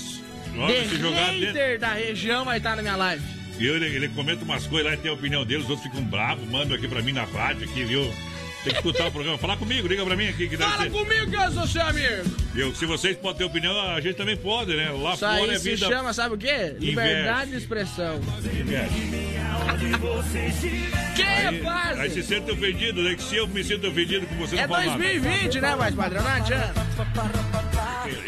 olha, de se jogar dentro. da região vai estar na minha live. E ele, ele comenta umas coisas lá e tem a opinião dele, os outros ficam bravos, mandam aqui pra mim na rádio aqui, viu? Tem que escutar o programa. Fala comigo, liga pra mim aqui que deve Fala ser. comigo que eu sou seu amigo. Viu? Se vocês podem ter opinião, a gente também pode, né? Lá Isso fora aí é se vida. chama, sabe o quê? Liberdade de expressão. Que Aí, aí se sente ofendido, né? Que se eu me sinto ofendido com você, É não nada. 2020, né, mais padrão? Não adianta.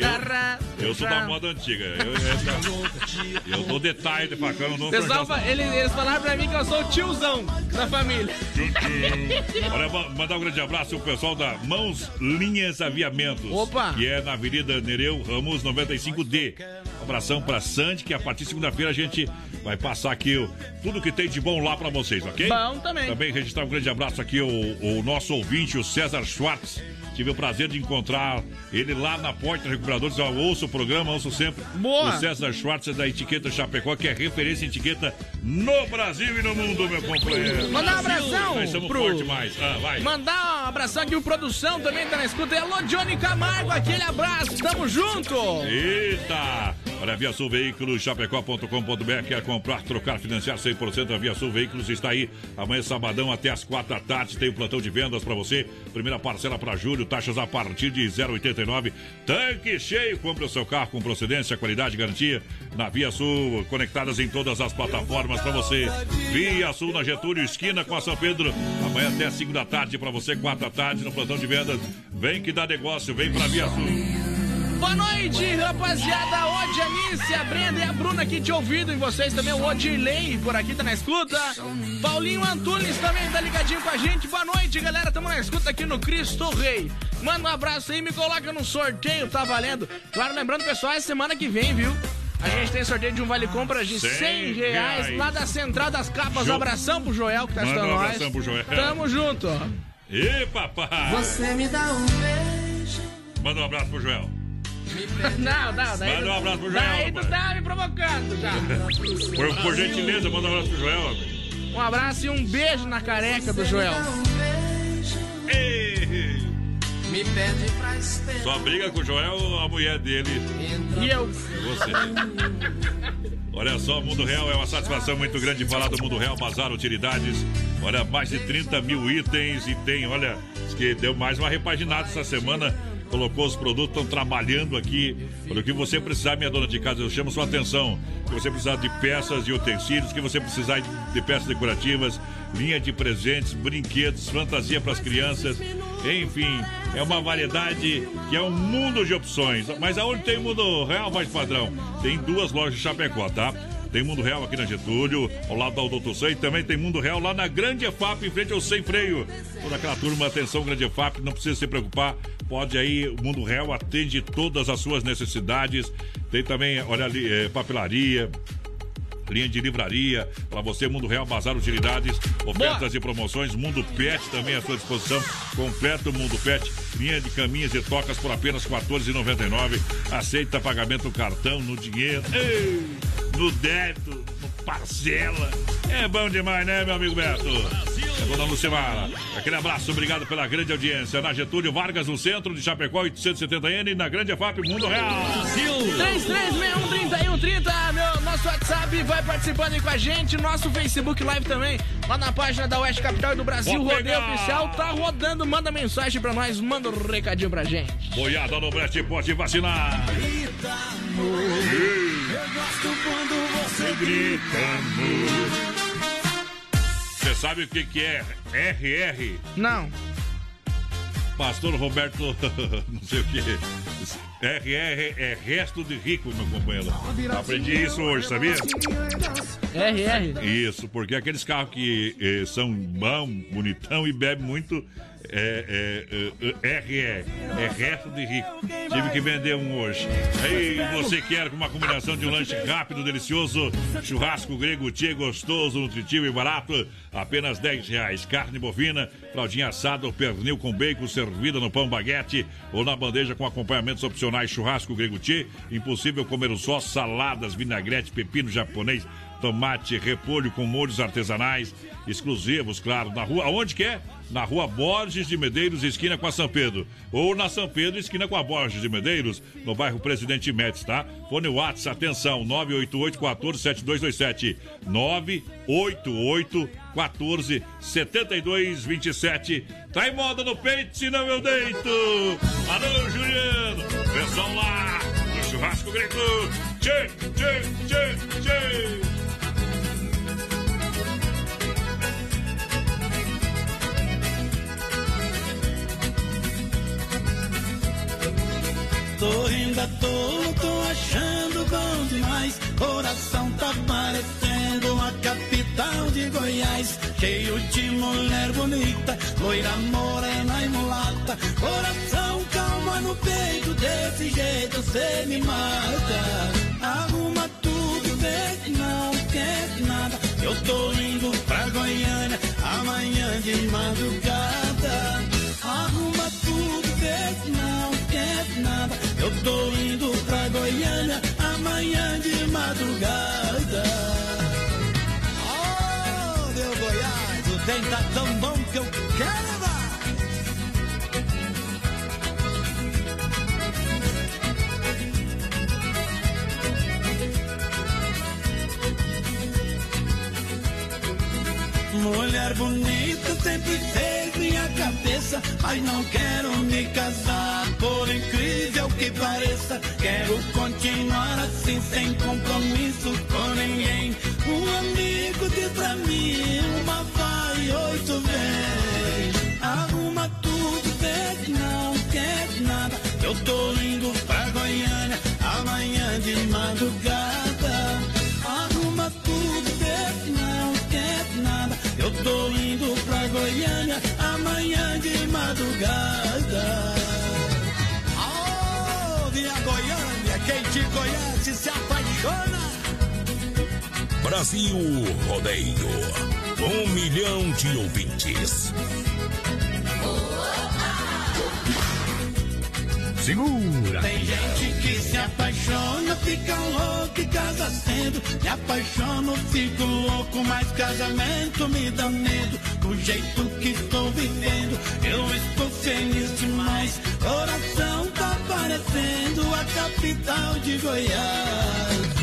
Eu, eu sou da moda antiga. Eu, essa- eu dou detalhe de facão, eu Pessoal, fa- ele- eles falaram pra mim que eu sou o tiozão da família. Olha, ma- mandar um grande abraço pro pessoal da Mãos Linhas Aviamentos. Opa! Que é na Avenida Nereu Ramos 95D. Um abração pra Sandy, que a partir de segunda-feira a gente vai passar aqui o, tudo que tem de bom lá pra vocês, ok? Bom também. Também registrar um grande abraço aqui o, o nosso ouvinte, o César Schwartz. Tive o prazer de encontrar ele lá na porta recuperadores. Eu ouço o programa, ouço sempre. Boa. O César Schwartz da etiqueta Chapecó, que é referência em etiqueta no Brasil e no mundo, meu companheiro. Mandar um abração Nós estamos pro- forte mais. Ah, vai. Mandar um abração aqui, o produção também tá na escuta. E alô, Johnny Camargo, aquele abraço, tamo junto! Eita! Olha, Via Sul Veículos, chapecó.com.br. Quer comprar, trocar, financiar 100%? A Via Sul Veículos está aí. Amanhã, sabadão, até as quatro da tarde. Tem o plantão de vendas para você. Primeira parcela para julho, taxas a partir de 0,89. Tanque cheio. Compre o seu carro com procedência, qualidade e garantia. Na Via Sul, conectadas em todas as plataformas para você. Via Sul na Getúlio, esquina com a São Pedro. Amanhã até 5 da tarde para você, 4 da tarde no plantão de vendas. Vem que dá negócio, vem para Via Sul. Boa noite, rapaziada. Ô, Janice, a Brenda e a Bruna aqui te ouvindo. E vocês também, o Odirley, por aqui tá na escuta. Paulinho Antunes também tá ligadinho com a gente. Boa noite, galera. Tamo na escuta aqui no Cristo Rei. Manda um abraço aí, me coloca no sorteio, tá valendo. Claro, lembrando, pessoal, é semana que vem, viu? A gente tem sorteio de um vale compras de 100, 100 reais, reais. lá da Central das Capas. Jo- Abração pro Joel que tá Manda um estando nós. abração pro Joel. Tamo junto. Ê, papai! Você me dá um beijo. Manda um abraço pro Joel. Não, não, daí. Manda um abraço pro Joel, Daí tu tá me provocando já. Por, por gentileza, manda um abraço pro Joel. Um abraço e um beijo na careca do Joel. Ei, Me pede pra esperar. Só briga com o Joel, a mulher dele. E eu? Você. Olha só, Mundo Real é uma satisfação muito grande falar do Mundo Real Bazar Utilidades. Olha, mais de 30 mil itens e tem, olha, que deu mais uma repaginada essa semana. Colocou os produtos, estão trabalhando aqui. O que você precisar, minha dona de casa, eu chamo sua atenção. Se você precisar de peças e utensílios, que você precisar de peças decorativas, linha de presentes, brinquedos, fantasia para as crianças. Enfim, é uma variedade que é um mundo de opções. Mas aonde tem mundo real, mais padrão? Tem duas lojas de Chapecó, tá? Tem Mundo Real aqui na Getúlio, ao lado da Doutor e também tem Mundo Real lá na Grande EFAP, em frente ao Sem Freio. Toda aquela turma, atenção, Grande EFAP, não precisa se preocupar. Pode aí, o Mundo Real atende todas as suas necessidades. Tem também, olha ali, é, papelaria, linha de livraria, para você, Mundo Real, Bazar Utilidades, ofertas e promoções, Mundo Pet também à sua disposição, completo Mundo Pet, linha de caminhas e tocas por apenas R$ 14,99, aceita pagamento no cartão, no dinheiro, ei, no débito, no parcela, é bom demais, né, meu amigo Beto? É dona Lucimara, aquele abraço, obrigado pela grande audiência, na Getúlio Vargas, no centro de Chapecó, 870N, na Grande FAP, Mundo Real. 33613130, meu, nosso WhatsApp, vai participando aí com a gente, nosso Facebook Live também, lá na página da Oeste Capital e do Brasil Rodeio. Oficial, tá rodando, manda mensagem pra nós, manda um recadinho pra gente. Boiada no Brete, pode vacinar. Eu gosto quando você sabe o que, que é RR? Não. Pastor Roberto, [laughs] não sei o que. RR é resto de rico, meu companheiro. Aprendi isso hoje, sabia? RR? Isso, porque aqueles carros que eh, são bom, bonitão e bebem muito, é, é, é, RE, é resto de rico. Tive que vender um hoje. Aí você quer uma combinação de um lanche rápido, delicioso, churrasco grego, tchê, gostoso, nutritivo e barato, apenas 10 reais. Carne bovina, fraldinha assada ou pernil com bacon servida no pão baguete ou na bandeja com acompanhamentos opcionais, churrasco grego tchê, impossível comer só, saladas, vinagrete, pepino japonês, tomate, repolho com molhos artesanais, exclusivos, claro, na rua, aonde que é? Na rua Borges de Medeiros, esquina com a São Pedro. Ou na São Pedro, esquina com a Borges de Medeiros, no bairro Presidente Médici, tá? Fone Whats, atenção, 988 14 7227 988 14 72 27 Tá em moda no peito, senão eu deito. Alô, Juliano, pessoal lá, no churrasco grego. Tchê, tchê, tchê, tchê. Tô rindo à tô achando bom demais. Coração tá parecendo a capital de Goiás. Cheio de mulher bonita, loira morena e mulata. Coração calma no peito, desse jeito cê me mata. Arruma tudo, vê que não quer nada. Eu tô indo pra Goiânia, amanhã de madrugada. Vem, tá tão bom que eu quero levar. Mulher bonita sempre fez minha cabeça, mas não quero me casar. Por incrível que pareça, quero continuar assim sem compromisso com ninguém. Um amigo diz pra mim, uma vai, oito vem. Arruma tudo, que não quer nada. Eu tô indo pra Goiânia amanhã de madrugada. Arruma tudo, que não quer nada. Eu tô indo pra Goiânia amanhã de madrugada. Oh, minha Goiânia, quem te conhece se apaixona. Brasil Rodeio. Um milhão de ouvintes. Segura. Tem gente que se apaixona, fica louco e casa cedo. Me apaixono, fico louco, mas casamento me dá medo. Do jeito que estou vivendo, eu estou feliz demais. Coração tá parecendo a capital de Goiás.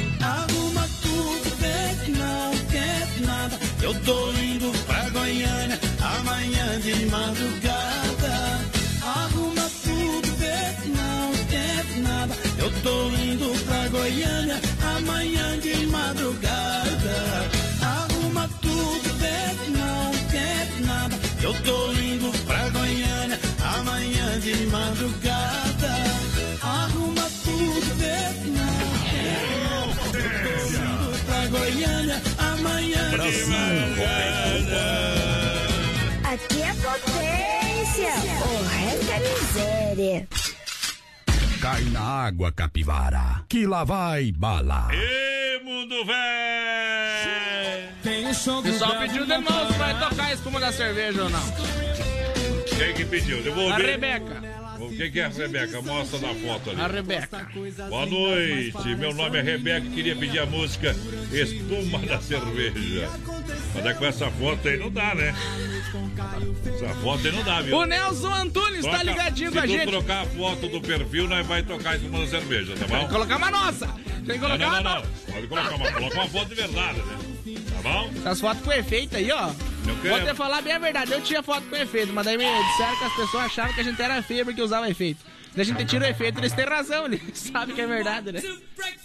Eu tô indo pra Goiânia amanhã de madrugada. Arruma tudo, vê não quer nada. Eu tô indo pra Goiânia amanhã madrugada. Aqui é potência. O resto é miséria. Cai na água, capivara, que lá vai bala. Ê, mundo velho! Tem um som O pessoal pediu de novo, vai tocar a espuma da cerveja ou não? Quem que pediu? Devolver. A Rebeca. O que, é a Rebeca? Mostra na foto ali. A Rebeca. Boa noite, meu nome é Rebeca e queria pedir a música Espuma da Cerveja. Mas é com essa foto aí não dá, né? Essa foto aí não dá, viu? O Nelson Antunes tá ligadinho com a Se tu gente. trocar a foto do perfil, nós vai tocar Espuma da Cerveja, tá Tem bom? que colocar uma nossa. Tem que Não, colocar não, uma não, nossa. não. Pode colocar uma, coloca uma foto de verdade, né? Tá bom? As fotos com efeito aí, ó. Vou te falar bem a verdade, eu tinha foto com efeito, mas daí me disseram que as pessoas achavam que a gente era feio porque usava efeito. Daí a gente tira o efeito, eles têm razão, eles [laughs] sabem que é verdade, né?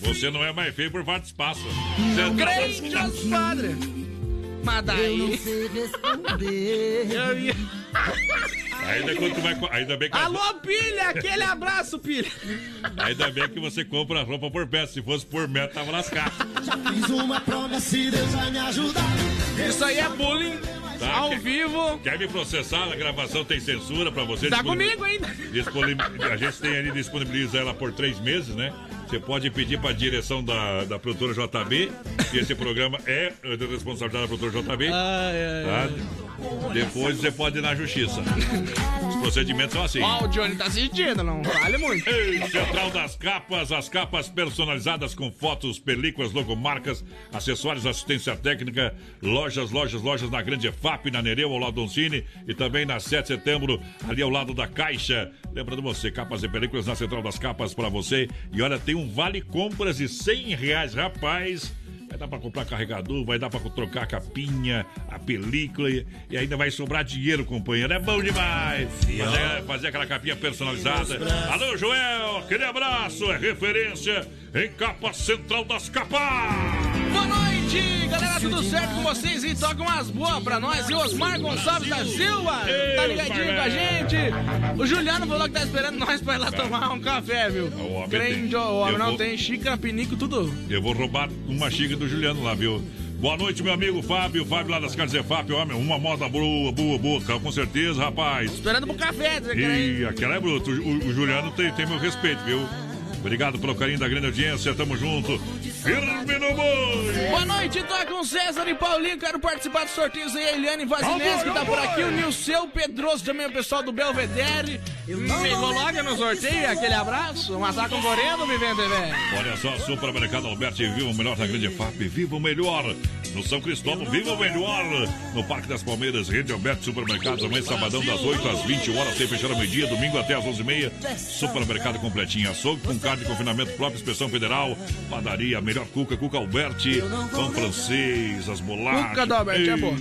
Você não é mais feio por falta de espaço. Você Crente, padre. Mas daí. [laughs] Eu ia- Ainda, quando tu vai, ainda bem que as- Alô, pilha! Aquele abraço, pilha! Ainda bem que você compra a roupa por peça. Se fosse por metro, tava lascado. Fiz uma promessa e Deus vai me ajudar. Isso aí é bullying. Tá? Ao Quer- vivo. Quer me processar? A gravação tem censura pra você. Tá Disponibil- comigo ainda. disponibil- A gente tem ali, disponibiliza ela por três meses, né? Você pode pedir pra direção da, da produtora JB, que esse programa é de responsabilidade da produtora JB. tá? Depois você pode ir na justiça. Os procedimentos são assim. Ó, o Johnny tá assistindo, não vale muito. Ei, Central das Capas, as capas personalizadas com fotos, películas, logomarcas, acessórios, assistência técnica, lojas, lojas, lojas na Grande FAP, na Nereu, ao lado do Oncine e também na 7 de setembro, ali ao lado da Caixa. Lembrando você, capas e películas na Central das Capas para você. E olha, tem um vale compras de 100 reais, rapaz. Vai dar pra comprar carregador, vai dar pra trocar a capinha, a película e, e ainda vai sobrar dinheiro, companheiro. É bom demais. Fazer, fazer aquela capinha personalizada. Alô, Joel, aquele abraço, é referência em capa central das capas. Boa noite, galera, tudo certo com vocês? E toca umas boas pra nós. E Osmar Gonçalves da Silva tá ligadinho com a gente. O Juliano falou que tá esperando nós pra ir lá tomar um café, viu? O homem tem- o homem não vou- tem xícara, pinico, tudo. Eu vou roubar uma xícara do Juliano lá, viu? Boa noite, meu amigo Fábio. Fábio lá das Casas Efap, homem. Uma moda boa, boa, boa. Com certeza, rapaz. Esperando pro café, dizer E aquela é bruto. O, o Juliano tem, tem meu respeito, viu? Obrigado pelo carinho da grande audiência. Tamo junto. Firme no boi. Boa noite, toca com César e Paulinho. Quero participar dos sorteios aí. A Eliane Vazinesco tá por aqui. O Nilceu Pedroso, também o pessoal do Belvedere. Me coloca no sorteio aquele abraço. Matar concorrendo, me vende, velho. Olha só, Supermercado Alberti, viva o melhor da Grande FAP, viva o melhor. No São Cristóvão, viva o melhor. No Parque das Palmeiras, Rede Alberti Supermercados, amanhã sabadão das 8 às 20 horas, sem fechar ao meio-dia, domingo até às 11h30. Supermercado completinho, açougue com carne de confinamento próprio, inspeção federal, padaria, melhor cuca, cuca Alberti, pão francês, as bolachas. Cuca do Alberti é bom.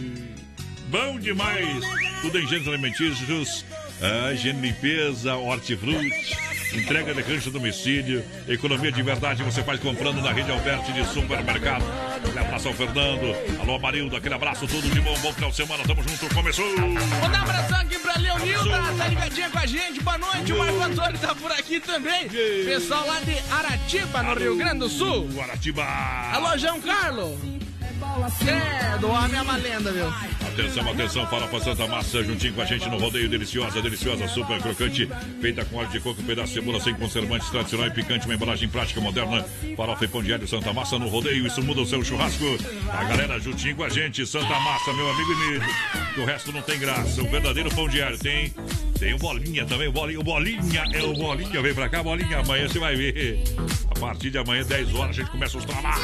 Bom demais. Tudo em gêneros alimentícios, ah, higiene limpeza, hortifruti. Entrega de rancho domicílio, economia de verdade você faz comprando na rede Alberti de supermercado. Aquele abraço ao Fernando, alô Marildo, aquele abraço, tudo de bom, bom final de semana, tamo junto, começou! Mandar um abração aqui pra Leonilda, tá ligadinha com a gente. Boa noite, o Marco Antônio tá por aqui também. Pessoal lá de Aratiba, no Rio Grande do Sul. Aratiba! Alô, João Carlos. É, do homem é uma lenda, viu? Atenção, atenção, farofa Santa Massa, juntinho com a gente no rodeio deliciosa, deliciosa, super crocante, feita com óleo de coco, pedaço de cebola sem conservantes, tradicional e picante, uma embalagem prática moderna, farofa e pão de alho Santa Massa no rodeio, isso muda o seu churrasco. A galera juntinho com a gente, Santa Massa, meu amigo que o resto não tem graça, o verdadeiro pão de alho tem, tem o bolinha também, o bolinha, o bolinha, é o bolinha, vem pra cá, bolinha, amanhã você vai ver. A partir de amanhã, 10 horas, a gente começa os trabalhos.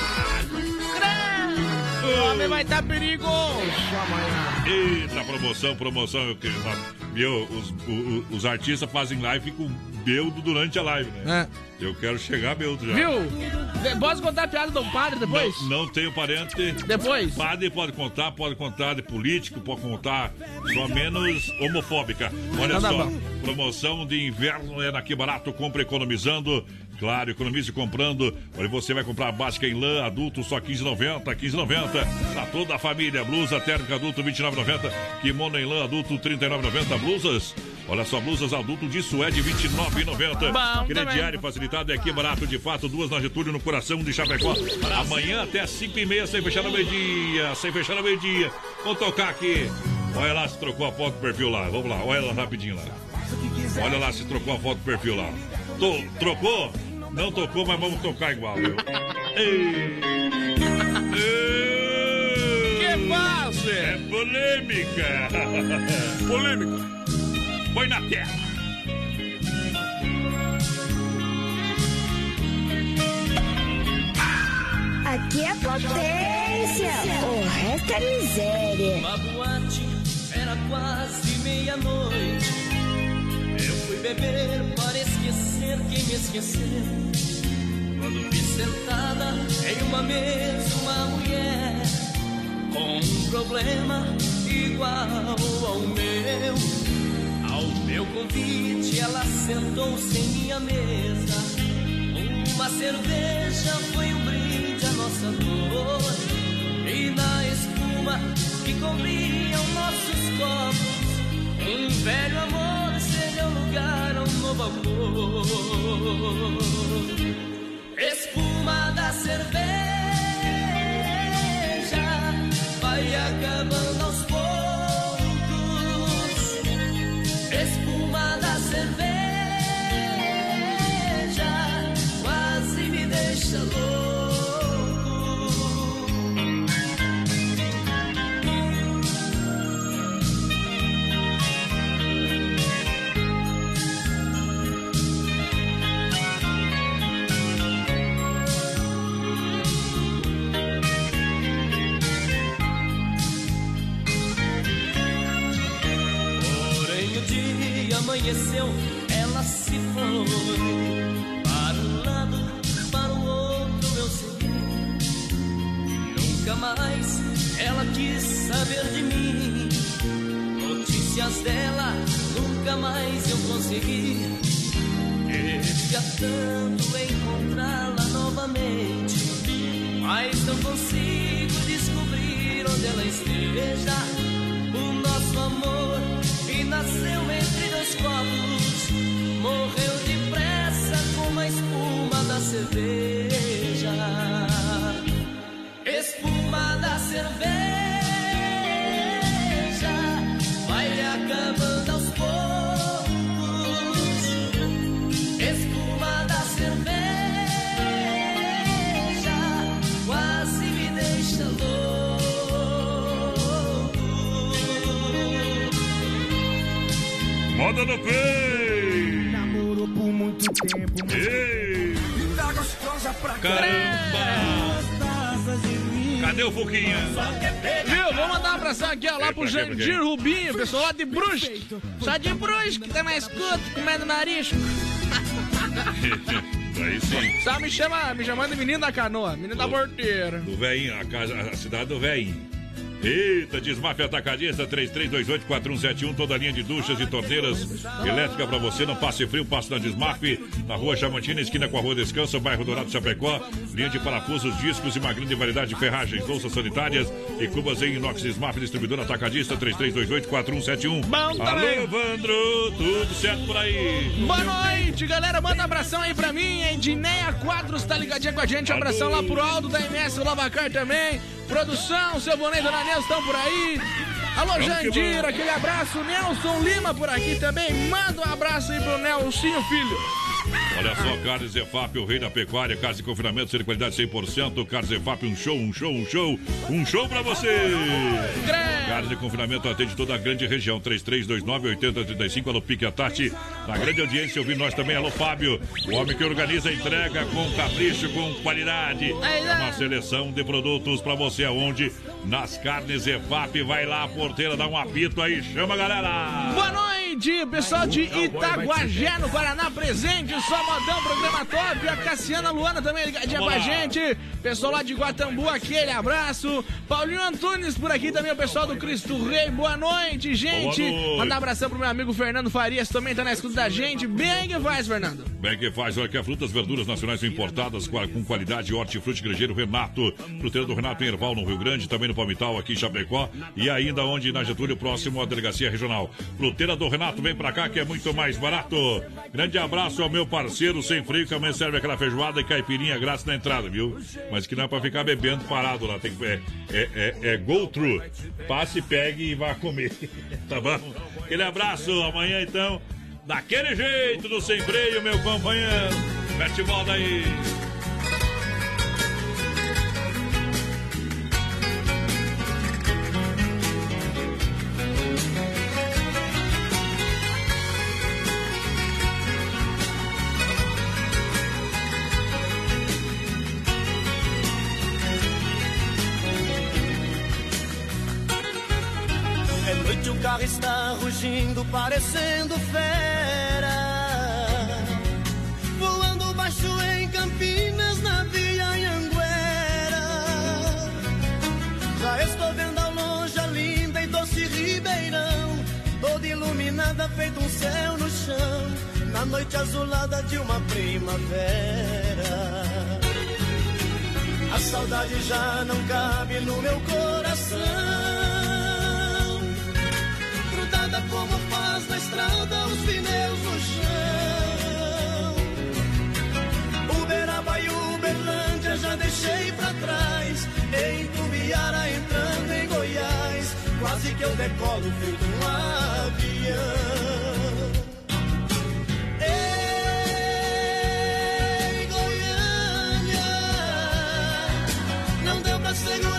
O homem vai estar perigoso amanhã. Eita, promoção, promoção. Eu, que- meu, os, o- o- os artistas fazem live com beldo durante a live, né? Eu quero chegar beldo já. É. Viu? De- Posso contar a piada do padre depois? Não, não tenho parente. Depois? Padre pode contar, pode contar de político, pode contar, só menos homofóbica. Olha Então tá só, bom. promoção de inverno é aqui barato, compra economizando. Claro, economize comprando. Olha, você vai comprar a básica em lã, adulto, só 15,90, 15,90. Pra toda a família, blusa térmica adulto, 29,90. Kimono em lã, adulto, 39,90. Blusas, olha só, blusas adulto de suede, 29,90. Bom Crediário facilitado é aqui barato de fato, duas na Getúlio, no coração de Chapecó. Amanhã até 5 e meia, sem fechar no meio-dia, sem fechar no meio-dia. Vamos tocar aqui. Olha lá se trocou a foto do perfil lá. Vamos lá, olha lá rapidinho lá. Olha lá se trocou a foto do perfil lá. Tô- trocou? Não tocou, mas vamos tocar igual, viu? Ei. Que passe! É polêmica! [laughs] polêmica! Põe na tela! Aqui é potência. O resto é miséria. Uma boate era quase meia-noite. Eu fui beber para quem me esqueceu. Quando vi sentada em uma mesa uma mulher com um problema igual ao meu. Ao meu convite, ela sentou-se em minha mesa. Uma cerveja foi um brinde à nossa dor. E na espuma que cobriam nossos copos, um velho amor cedeu lugar a um novo amor. Espuma da cerveja vai acabando aos poucos. Espuma da cerveja quase me deixa louco. Amanheceu, ela se foi para um lado, para o outro eu segui. Nunca mais ela quis saber de mim. Notícias dela nunca mais eu consegui. Queria tanto encontrá-la novamente, mas não consigo descobrir onde ela esteja. O nosso amor que nasceu entre dois no peito! muito tempo. Ei! Tá gostosa pra Caramba! Cadê o Fuquinha? Viu? Vou mandar um abração aqui, ó, lá pro? Jandir Rubinho, pessoal lá de Brusque. Só de Brusque, tá na escuta, comendo marisco. [laughs] Aí sim. Só me chama, me chamando de menino da canoa, menino da porteira. Do velhinho, a, casa, a cidade do velhinho. Eita, Desmafia Atacadista 3328-4171, toda a linha de duchas e torneiras elétrica pra você. Não passe frio, passe na Desmaf, na rua Chamantina, esquina com a rua Descanso, bairro Dourado Chapecó. Linha de parafusos, discos e uma grande variedade de ferragens, louças sanitárias e cubas em inox Desmaf, distribuidor Atacadista 3328-4171. Bom. Alô, Evandro, tudo certo por aí? Boa noite, galera. Manda um abração aí pra mim. Edneia Quadros tá ligadinha com a gente. Um abração lá pro Aldo da MS Lavacar também. Produção, seu Boné e Dona Neuza estão por aí. Alô, Vamos que Jandir, vamos. aquele abraço. Nelson Lima por aqui também. Manda um abraço aí pro Nelsinho Filho. Olha só, Carnes Efap, o rei da pecuária, carne de confinamento, ser de qualidade 100%. Carnes Efap, um show, um show, um show, um show pra você! Carnes de confinamento atende toda a grande região, 3329-8035, alô Pique a Tati, na grande audiência, ouvindo nós também, alô Fábio, o homem que organiza a entrega com capricho, com qualidade. É uma seleção de produtos pra você aonde? Nas Carnes Efap, vai lá, a porteira, dá um apito aí, chama a galera! Boa noite, pessoal de Itaguajé, no Paraná, presente, só modão, programa top. A Cassiana Luana também ligadinha com a gente. Pessoal lá de Guatambu, aquele abraço. Paulinho Antunes por aqui também, o pessoal do Cristo Rei. Boa noite, gente. Boa noite. Mandar um abração pro meu amigo Fernando Farias, também tá na escuta da gente. Bem que faz, Fernando. Bem que faz, olha que a frutas, verduras nacionais importadas com com qualidade, hortifruti, grangeiro Renato, fruteiro do Renato em Erval, no Rio Grande, também no Palmital, aqui em Chapecó, e ainda onde na Getúlio, próximo à delegacia regional. Fruteira do Renato, vem pra cá que é muito mais barato. Grande abraço ao meu parceiro sem freio, que amanhã serve aquela feijoada e caipirinha grátis na entrada, viu? Mas que não é pra ficar bebendo parado lá, tem que, é, é, é, é go through. Passe, pegue e vá comer, [laughs] tá bom? Aquele abraço, amanhã então, daquele jeito, do sem freio, meu companheiro. Mete bola aí. Parecendo fera. Voando baixo em Campinas, na Via Anhanguera. Já estou vendo ao longe a linda e doce Ribeirão. Toda iluminada, feito um céu no chão. Na noite azulada de uma primavera. A saudade já não cabe no meu coração como faz na estrada os pneus no chão. Uberaba e Uberlândia já deixei pra trás. Em Tumbiara entrando em Goiás, quase que eu decolo feito um avião. Ei, Goiânia, não deu pra segurar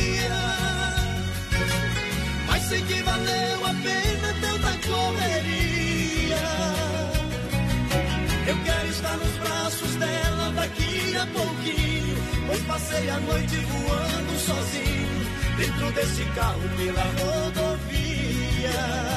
Mas sei que valeu a pena tanta correria. Eu quero estar nos braços dela daqui a pouquinho, Pois passei a noite voando sozinho dentro desse carro pela rodovia.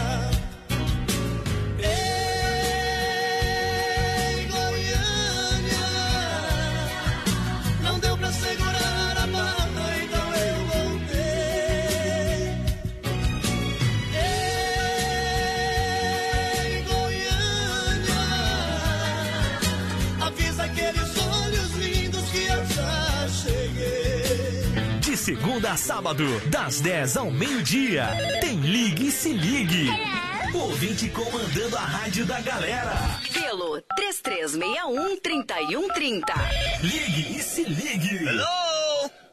Segunda a sábado, das 10 ao meio-dia, tem Ligue e Se Ligue. Ouvinte comandando a rádio da galera. Pelo 3361-3130. Ligue e Se Ligue.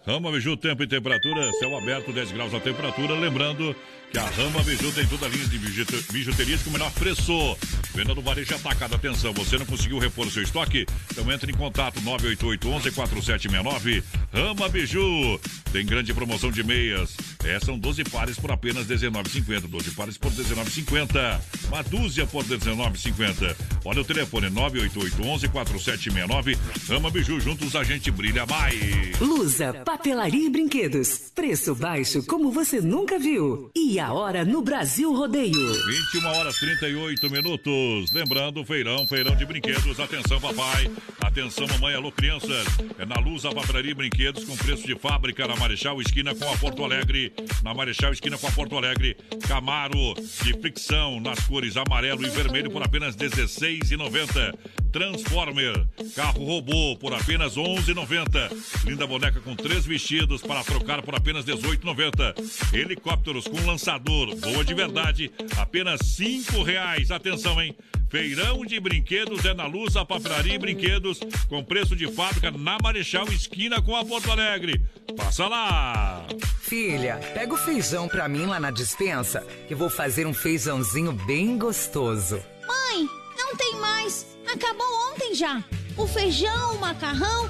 Rama Biju, tempo e temperatura, céu aberto, 10 graus a temperatura. Lembrando que a Rama Biju tem toda a linha de bijute- bijuterias com o menor preço. Venda do varejo atacado. Atenção, você não conseguiu repor o seu estoque? Então entre em contato 988-11-4769. Rama Biju. Tem grande promoção de meias. É, são 12 pares por apenas R$19,50. 12 pares por R$19,50. Uma dúzia por R$19,50. Olha o telefone 988-11-4769. Rama Biju, juntos a gente brilha mais. Lusa, papelaria e brinquedos. Preço baixo como você nunca viu. E a hora no Brasil Rodeio. 21 horas 38 minutos. Lembrando, feirão, feirão de brinquedos. Atenção, papai. Atenção, mamãe. Alô, crianças. É na Luz a Papelaria e Brinquedos com preço de fábrica na Marechal Esquina com a Porto Alegre. Na Marechal Esquina com a Porto Alegre. Camaro de fricção nas cores amarelo e vermelho por apenas R$ 16,90. Transformer, carro robô por apenas R$ 11,90. Linda boneca com três vestidos para trocar por apenas R$ 18,90. Helicópteros com lançador, boa de verdade, apenas 5 reais. Atenção, hein? Feirão de brinquedos é na Luz, a papelaria e brinquedos com preço de fábrica na Marechal Esquina com a Porto Alegre. Passa lá! Filha, pega o feijão pra mim lá na dispensa, que eu vou fazer um feijãozinho bem gostoso. Mãe, não tem mais. Acabou ontem já. O feijão, o macarrão,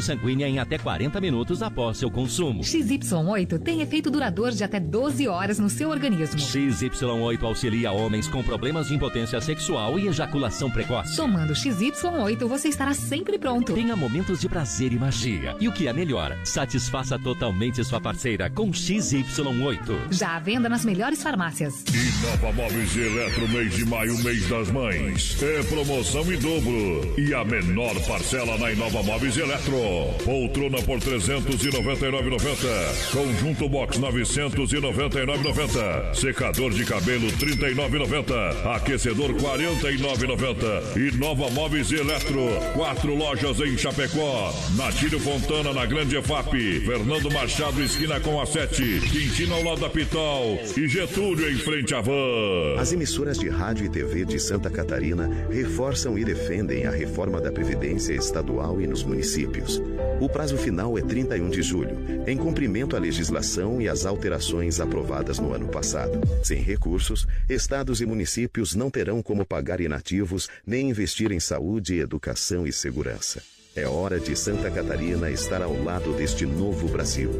sanguínea em até 40 minutos após seu consumo. XY8 tem efeito duradouro de até 12 horas no seu organismo. XY8 auxilia homens com problemas de impotência sexual e ejaculação precoce. Tomando XY8, você estará sempre pronto. Tenha momentos de prazer e magia. E o que é melhor, satisfaça totalmente sua parceira com XY8. Já à venda nas melhores farmácias. E Nova Móveis e Eletro, mês de maio, mês das mães. É promoção em dobro. E a menor parcela na Inova Móveis e Eletro. Poltrona por 399,90. Conjunto box 999,90. Secador de cabelo 39,90. Aquecedor 49,90. E Nova Móveis Eletro. Quatro lojas em Chapecó. Natílio Fontana na Grande EFAP. Fernando Machado esquina com a 7. Quintino ao lado da Pitol. E Getúlio em frente à van. As emissoras de rádio e TV de Santa Catarina reforçam e defendem a reforma da Previdência Estadual e nos municípios. O prazo final é 31 de julho, em cumprimento à legislação e às alterações aprovadas no ano passado. Sem recursos, estados e municípios não terão como pagar inativos nem investir em saúde, educação e segurança. É hora de Santa Catarina estar ao lado deste novo Brasil.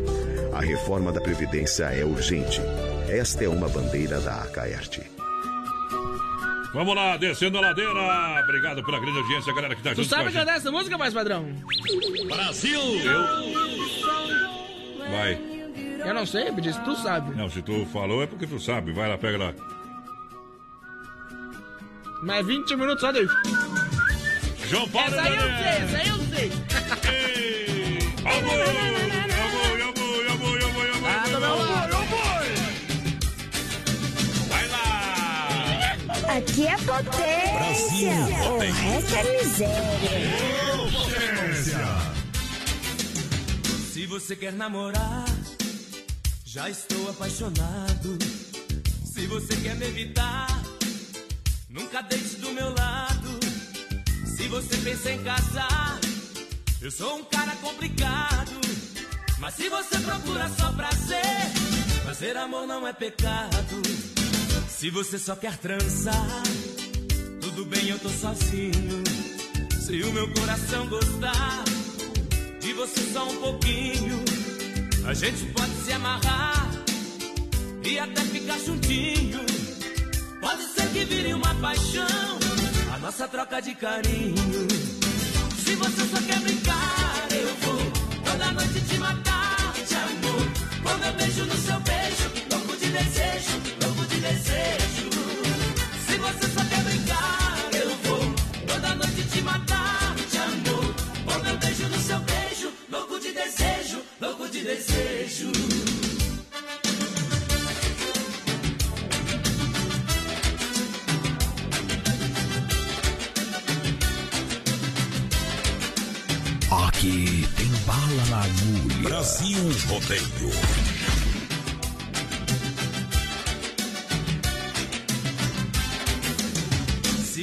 A reforma da Previdência é urgente. Esta é uma bandeira da Acaerte. Vamos lá, descendo a ladeira. Obrigado pela grande audiência, galera que tá Tu junto sabe com a cantar essa música, mais padrão? Brasil! Eu? Vai. Eu não sei, me disse, tu sabe. Não, se tu falou é porque tu sabe. Vai lá, pega lá. Mas 20 minutos só daí. João Paulo Essa aí eu sei, essa aí eu sei. Ah, [laughs] Aqui é potência. Brasil, O potência. resto é miséria. Se você quer namorar, já estou apaixonado. Se você quer me evitar, nunca deixe do meu lado. Se você pensa em casar, Eu sou um cara complicado, mas se você procura só prazer, fazer amor não é pecado. Se você só quer transar, tudo bem, eu tô sozinho. Se o meu coração gostar de você só um pouquinho, a gente pode se amarrar e até ficar juntinho. Pode ser que vire uma paixão, a nossa troca de carinho. Se você só quer brincar, eu vou toda noite te matar de amor. Com meu beijo no seu beijo, louco de desejo, Se você só quer brincar, eu vou toda noite te matar de amor. Com meu beijo no seu beijo, louco de desejo, louco de desejo. Aqui tem bala na agulha. Brasil Rodeio.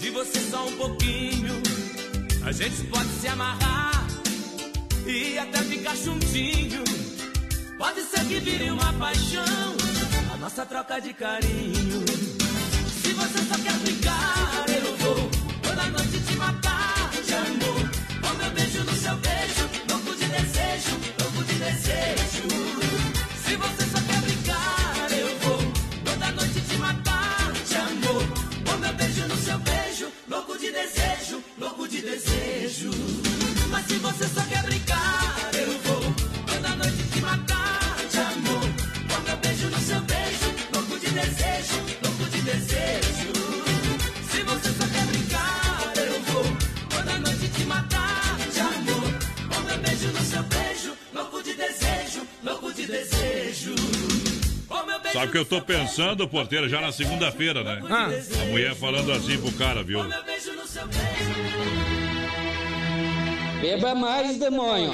de você só um pouquinho, a gente pode se amarrar e até ficar juntinho. Pode ser que vire uma paixão, a nossa troca de carinho. Se você só quer brincar, você só quer brincar, eu vou toda noite te matar de amor. Com meu beijo no seu beijo, louco de desejo, louco de desejo. Se você só quer brincar, eu vou toda noite te matar de amor. Com meu beijo no seu beijo, louco de desejo, louco de desejo. Sabe o que eu tô pensando, porteiro, já na segunda-feira, né? A mulher falando assim pro cara, viu? Beba mais, demônio.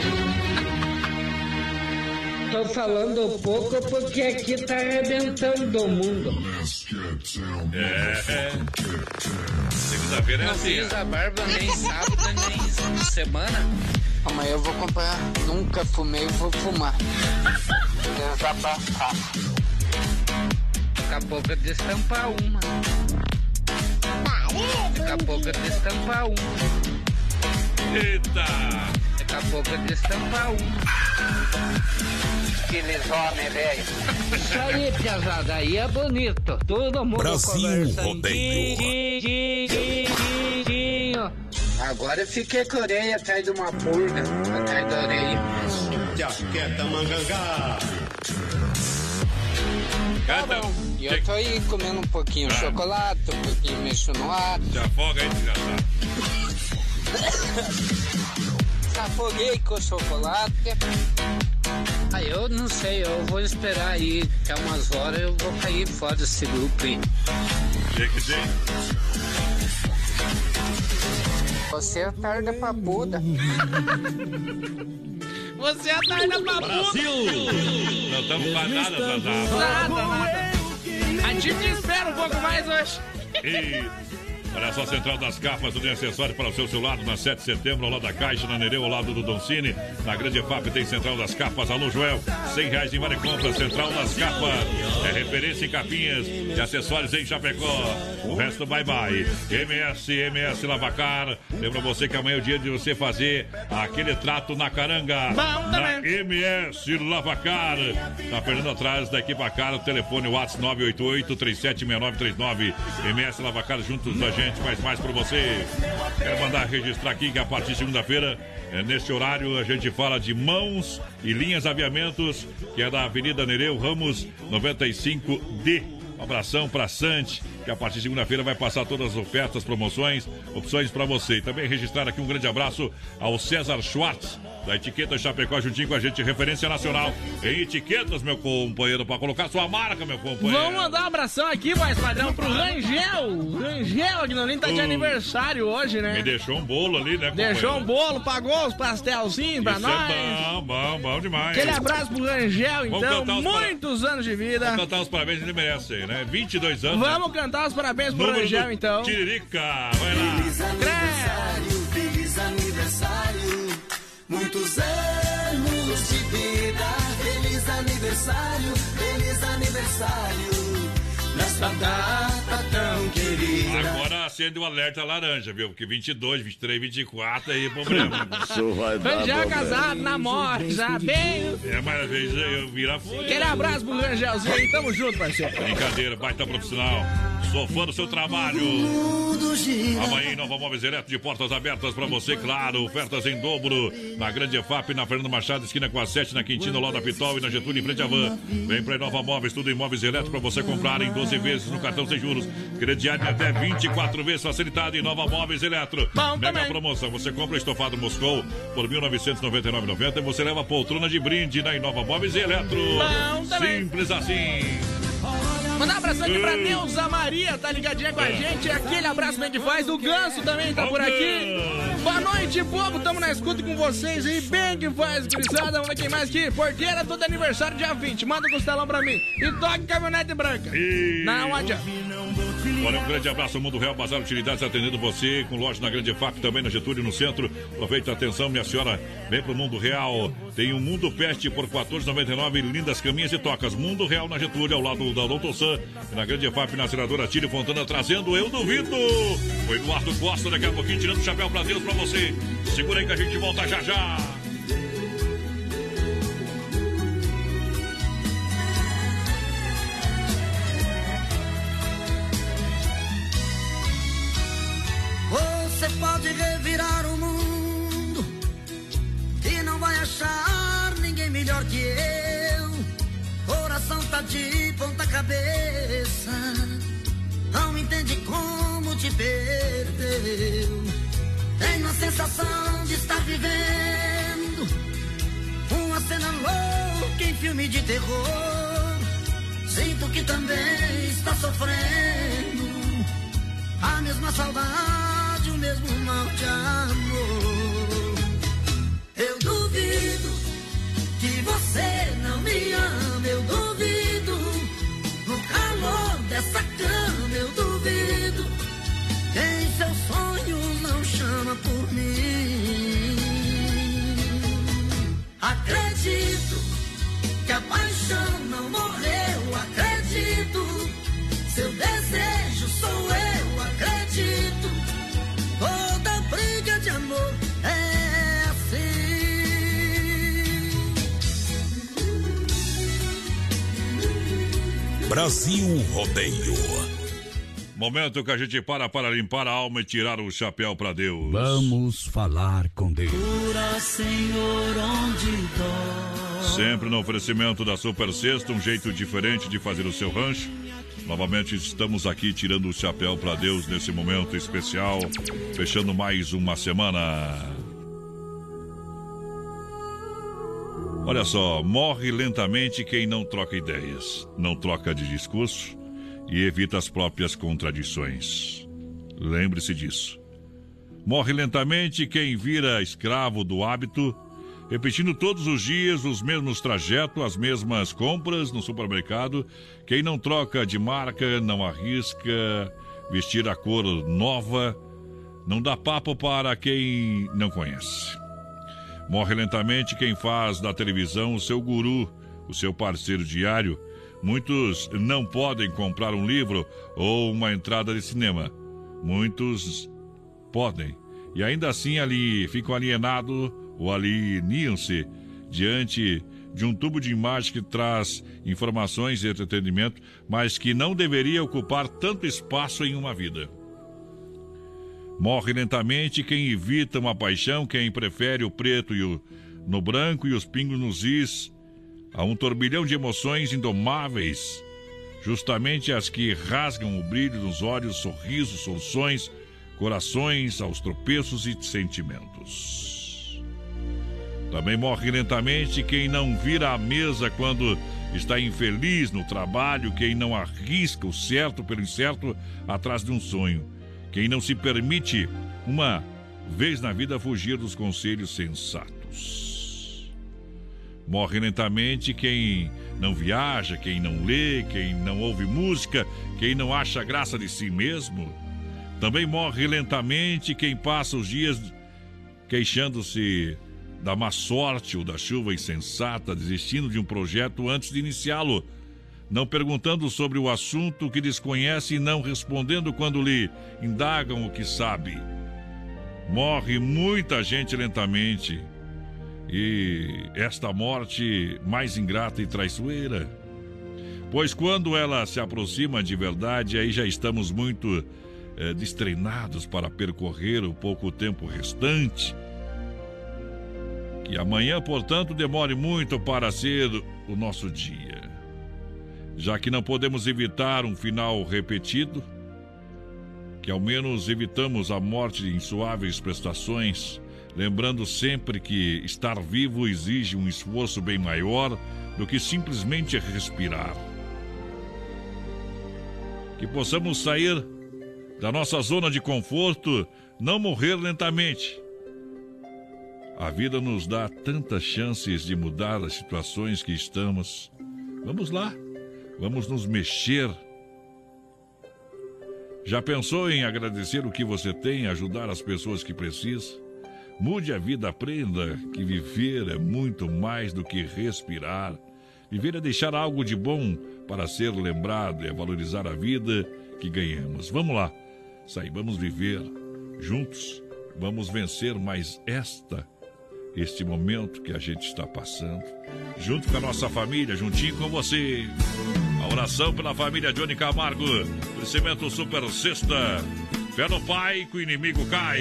Tô falando pouco porque aqui tá arrebentando o mundo. É. Segunda-feira é Não assim. fiz ó. a barba nem sábado, nem semana. Amanhã eu vou acompanhar. Nunca fumei, vou fumar. Desabafar. Daqui a pouco eu destampar uma. Daqui a pouco eu destampar uma. Eita! Daqui a pouco eu destampar uma. Aqueles homens, velho. Isso aí, piazada, aí é bonito. Todo mundo Brasil. Rodeio. Agora eu fiquei com a orelha atrás de uma pulga, atrás da orelha. Jaqueta Mangangá. Tá bom. E eu tô aí comendo um pouquinho de chocolate, um pouquinho mexo no ar. Já afoga aí, desgraçado. Afoguei com o chocolate. Aí eu não sei, eu vou esperar aí, até umas horas eu vou cair fora desse grupo aí. Que que tem? Você é tarda papuda. [laughs] Você é tarda pra Brasil! Não estamos pra nada atrasados. Nada, nada. A gente espera um pouco mais hoje. E olha só, Central das Capas, tudo em acessório para o seu celular, na 7 de setembro, ao lado da Caixa, na Nereu, ao lado do Doncini. Na Grande FAP tem Central das Capas. Alô, Joel, 100 reais em vale compra. Central das Capas é referência em capinhas e acessórios em Chapecó. O resto, bye bye. MS, MS Lavacar. Lembra você que amanhã é o dia de você fazer aquele trato na caranga. Bom na MS Lavacar. Tá perdendo atrás da equipe Cara, o telefone WhatsApp 988-376939. MS Lavacar juntos da gente, faz mais por você. Quero mandar registrar aqui que a partir de segunda-feira, é, neste horário, a gente fala de mãos e linhas aviamentos, que é da Avenida Nereu Ramos 95D. Um abração pra Sante, que a partir de segunda-feira vai passar todas as ofertas, promoções, opções para você. E também registrar aqui um grande abraço ao César Schwartz, da etiqueta Chapecó, juntinho com a gente, referência nacional em etiquetas, meu companheiro, para colocar sua marca, meu companheiro. Vamos mandar um abração aqui, mais padrão, pro Rangel. Rangel, Agnolim, tá de Uh. aniversário hoje, né? Me deixou um bolo ali, né, companheiro? Deixou um bolo, pagou os pastelzinhos pra Isso nós. é bom, bom, bom demais. Aquele abraço pro Rangel, Vamos então. cantar Muitos anos de vida. Vamos cantar os parabéns, ele merece aí, né? 22 anos. né? Vamos cantar os parabéns pro Número Rangel, então. Tiririca, vai lá. Feliz aniversário, feliz aniversário, muitos anos de vida. Feliz aniversário, feliz aniversário, nesta data tão querida. Agora acende o alerta laranja, viu? Porque 22, 23, 24 aí é problema. Isso vai dar Rangel casado, namora, já bem. É, mas às vezes eu viro fogo. Aquele abraço pro Rangelzinho aí, tamo junto, parceiro. Brincadeira, baita profissional. Sou fã do seu trabalho. Amanhã em Nova Móveis Eletro de portas abertas pra você, claro. Ofertas em dobro na Grande EFAP, na Fernando Machado, esquina com a 7, na Quintino, lá da Pitol e na Getúlio, em frente à van. Vem pra Nova Móveis, tudo em móveis elétricos pra você comprar em 12 vezes no cartão sem juros. Crediário até 24 vezes facilitado em Nova Móveis Eletro. Bom Mega também. promoção. Você compra estofado Moscou por R$ 1999,90 e você leva a poltrona de brinde na Inova Móveis Eletro. Bom. Simples assim. Mandar um abraço aqui pra Neuza Maria, tá ligadinha com a gente. Aquele abraço bem que faz. O Ganso também tá por aqui. Boa noite, povo. Tamo na escuta com vocês aí. Bem que faz, gurizada. Vamos ver quem mais aqui. Porteira, todo aniversário dia 20. Manda o costelão pra mim. E toque caminhonete branca. Não adianta. Olha, um grande abraço, Mundo Real Bazar Utilidades, atendendo você, com loja na Grande FAP, também na Getúlio, no centro. Aproveite a atenção, minha senhora, vem pro Mundo Real. Tem um Mundo Pet por R$ 14,99, lindas caminhas e tocas. Mundo Real na Getúlio, ao lado da Doutor Sam, na Grande FAP, na senadora Tírio Fontana, trazendo Eu Duvido. O Eduardo Costa, daqui a pouquinho, tirando o chapéu pra Deus pra você. Segura aí que a gente volta já já. Você pode revirar o mundo e não vai achar ninguém melhor que eu. Coração tá de ponta cabeça, não entende como te perdeu. Tenho a sensação de estar vivendo uma cena louca em filme de terror. Sinto que também está sofrendo a mesma saudade, o mesmo mal de amor. Eu duvido que você não me ama, eu duvido. No calor dessa cama, eu duvido. Quem seus sonhos não chama por mim. Acredito que a paixão não morreu, acredito. Seu desejo Brasil Rodeio. Momento que a gente para para limpar a alma e tirar o chapéu pra Deus. Vamos falar com Deus. Cura, Senhor, onde dói. Sempre no oferecimento da Super Sexta, um jeito diferente de fazer o seu rancho. Novamente estamos aqui tirando o chapéu para Deus nesse momento especial, fechando mais uma semana. Olha só, morre lentamente quem não troca ideias, não troca de discurso e evita as próprias contradições. Lembre-se disso. Morre lentamente quem vira escravo do hábito, repetindo todos os dias os mesmos trajetos, as mesmas compras no supermercado. Quem não troca de marca, não arrisca vestir a cor nova, não dá papo para quem não conhece. Morre lentamente quem faz da televisão o seu guru, o seu parceiro diário. Muitos não podem comprar um livro ou uma entrada de cinema. Muitos podem. E ainda assim ali ficam alienados ou alienam-se diante de um tubo de imagem que traz informações e entretenimento, mas que não deveria ocupar tanto espaço em uma vida. Morre lentamente quem evita uma paixão, quem prefere o preto e o, no branco e os pingos nos is, a um turbilhão de emoções indomáveis. justamente as que rasgam o brilho nos olhos, sorrisos, soluções, corações aos tropeços e sentimentos. Também morre lentamente quem não vira a mesa quando está infeliz no trabalho, quem não arrisca o certo pelo incerto atrás de um sonho, quem não se permite uma vez na vida fugir dos conselhos sensatos. Morre lentamente quem não viaja, quem não lê, quem não ouve música, quem não acha graça de si mesmo. Também morre lentamente quem passa os dias queixando-se da má sorte ou da chuva insensata, desistindo de um projeto antes de iniciá-lo, não perguntando sobre o assunto que desconhece e não respondendo quando lhe indagam o que sabe. Morre muita gente lentamente. E esta morte mais ingrata e traiçoeira. Pois quando ela se aproxima de verdade, aí já estamos muito é, destreinados para percorrer o pouco tempo restante. Que amanhã, portanto, demore muito para ser o nosso dia. Já que não podemos evitar um final repetido, que ao menos evitamos a morte em suaves prestações, lembrando sempre que estar vivo exige um esforço bem maior do que simplesmente respirar. Que possamos sair da nossa zona de conforto, não morrer lentamente. A vida nos dá tantas chances de mudar as situações que estamos. Vamos lá, vamos nos mexer já pensou em agradecer o que você tem, ajudar as pessoas que precisam? Mude a vida, aprenda que viver é muito mais do que respirar. Viver é deixar algo de bom para ser lembrado, é valorizar a vida que ganhamos. Vamos lá, saibamos viver juntos, vamos vencer mais esta, este momento que a gente está passando, junto com a nossa família, juntinho com você. A oração pela família Johnny Camargo. Crescimento Super Sexta. Fé no Pai que o inimigo cai.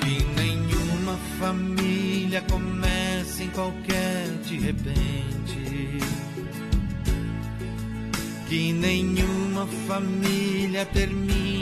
Que nenhuma família comece em qualquer de repente. Que nenhuma família termine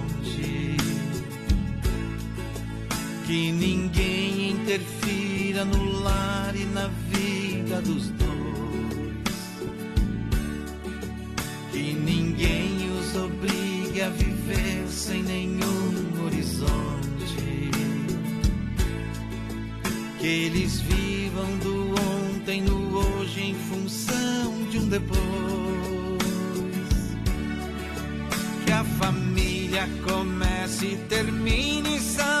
Que ninguém interfira no lar e na vida dos dois. Que ninguém os obrigue a viver sem nenhum horizonte. Que eles vivam do ontem no hoje em função de um depois. Que a família comece e termine sabendo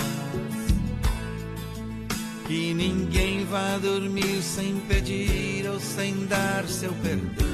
Que ninguém vá dormir sem pedir ou sem dar seu perdão.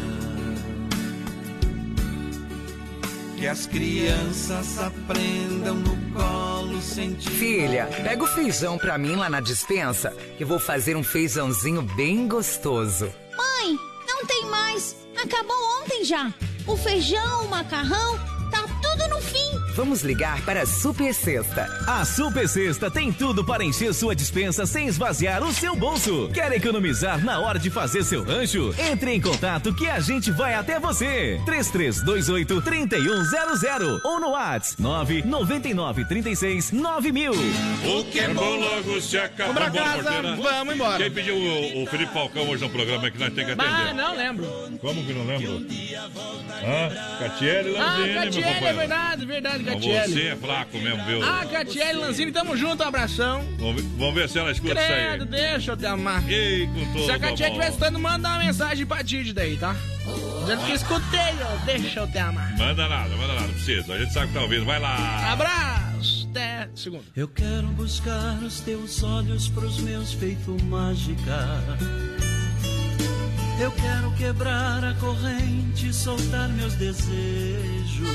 Que as crianças aprendam no colo sentir. Filha, pega o feijão pra mim lá na dispensa, que vou fazer um feijãozinho bem gostoso. Mãe, não tem mais. Acabou ontem já. O feijão, o macarrão, tá tudo no fim. Vamos ligar para a Super Sexta. A Super Sexta tem tudo para encher sua dispensa sem esvaziar o seu bolso. Quer economizar na hora de fazer seu rancho? Entre em contato que a gente vai até você. 3328 3100 ou no WhatsApp 999 36 9000. O que é bom logo se acaba. Vamos casa, vamos embora. Quem pediu o, o Felipe Falcão hoje no programa é que nós temos que Ah, atender? não lembro. Como que não lembro? Hã? Catiele Ah, Lanzini, meu Catiele, é companheiro. Verdade, verdade, Catiele. Você é fraco mesmo, viu? Ah, Catiele Lanzini, tamo junto, um abração. Vamos ver, vamos ver se ela escuta Credo, isso deixa eu te amar. aí. Ei, com todo Se a Catiele estiver escutando, manda uma mensagem pra Tide daí, tá? Dizendo que escutei, ó, deixa eu te amar. Manda nada, manda nada, não precisa. A gente sabe que tá ouvindo. Vai lá. Abraço, até segundo. Eu quero buscar os teus olhos pros meus feitos mágica. Eu quero quebrar a corrente, soltar meus desejos.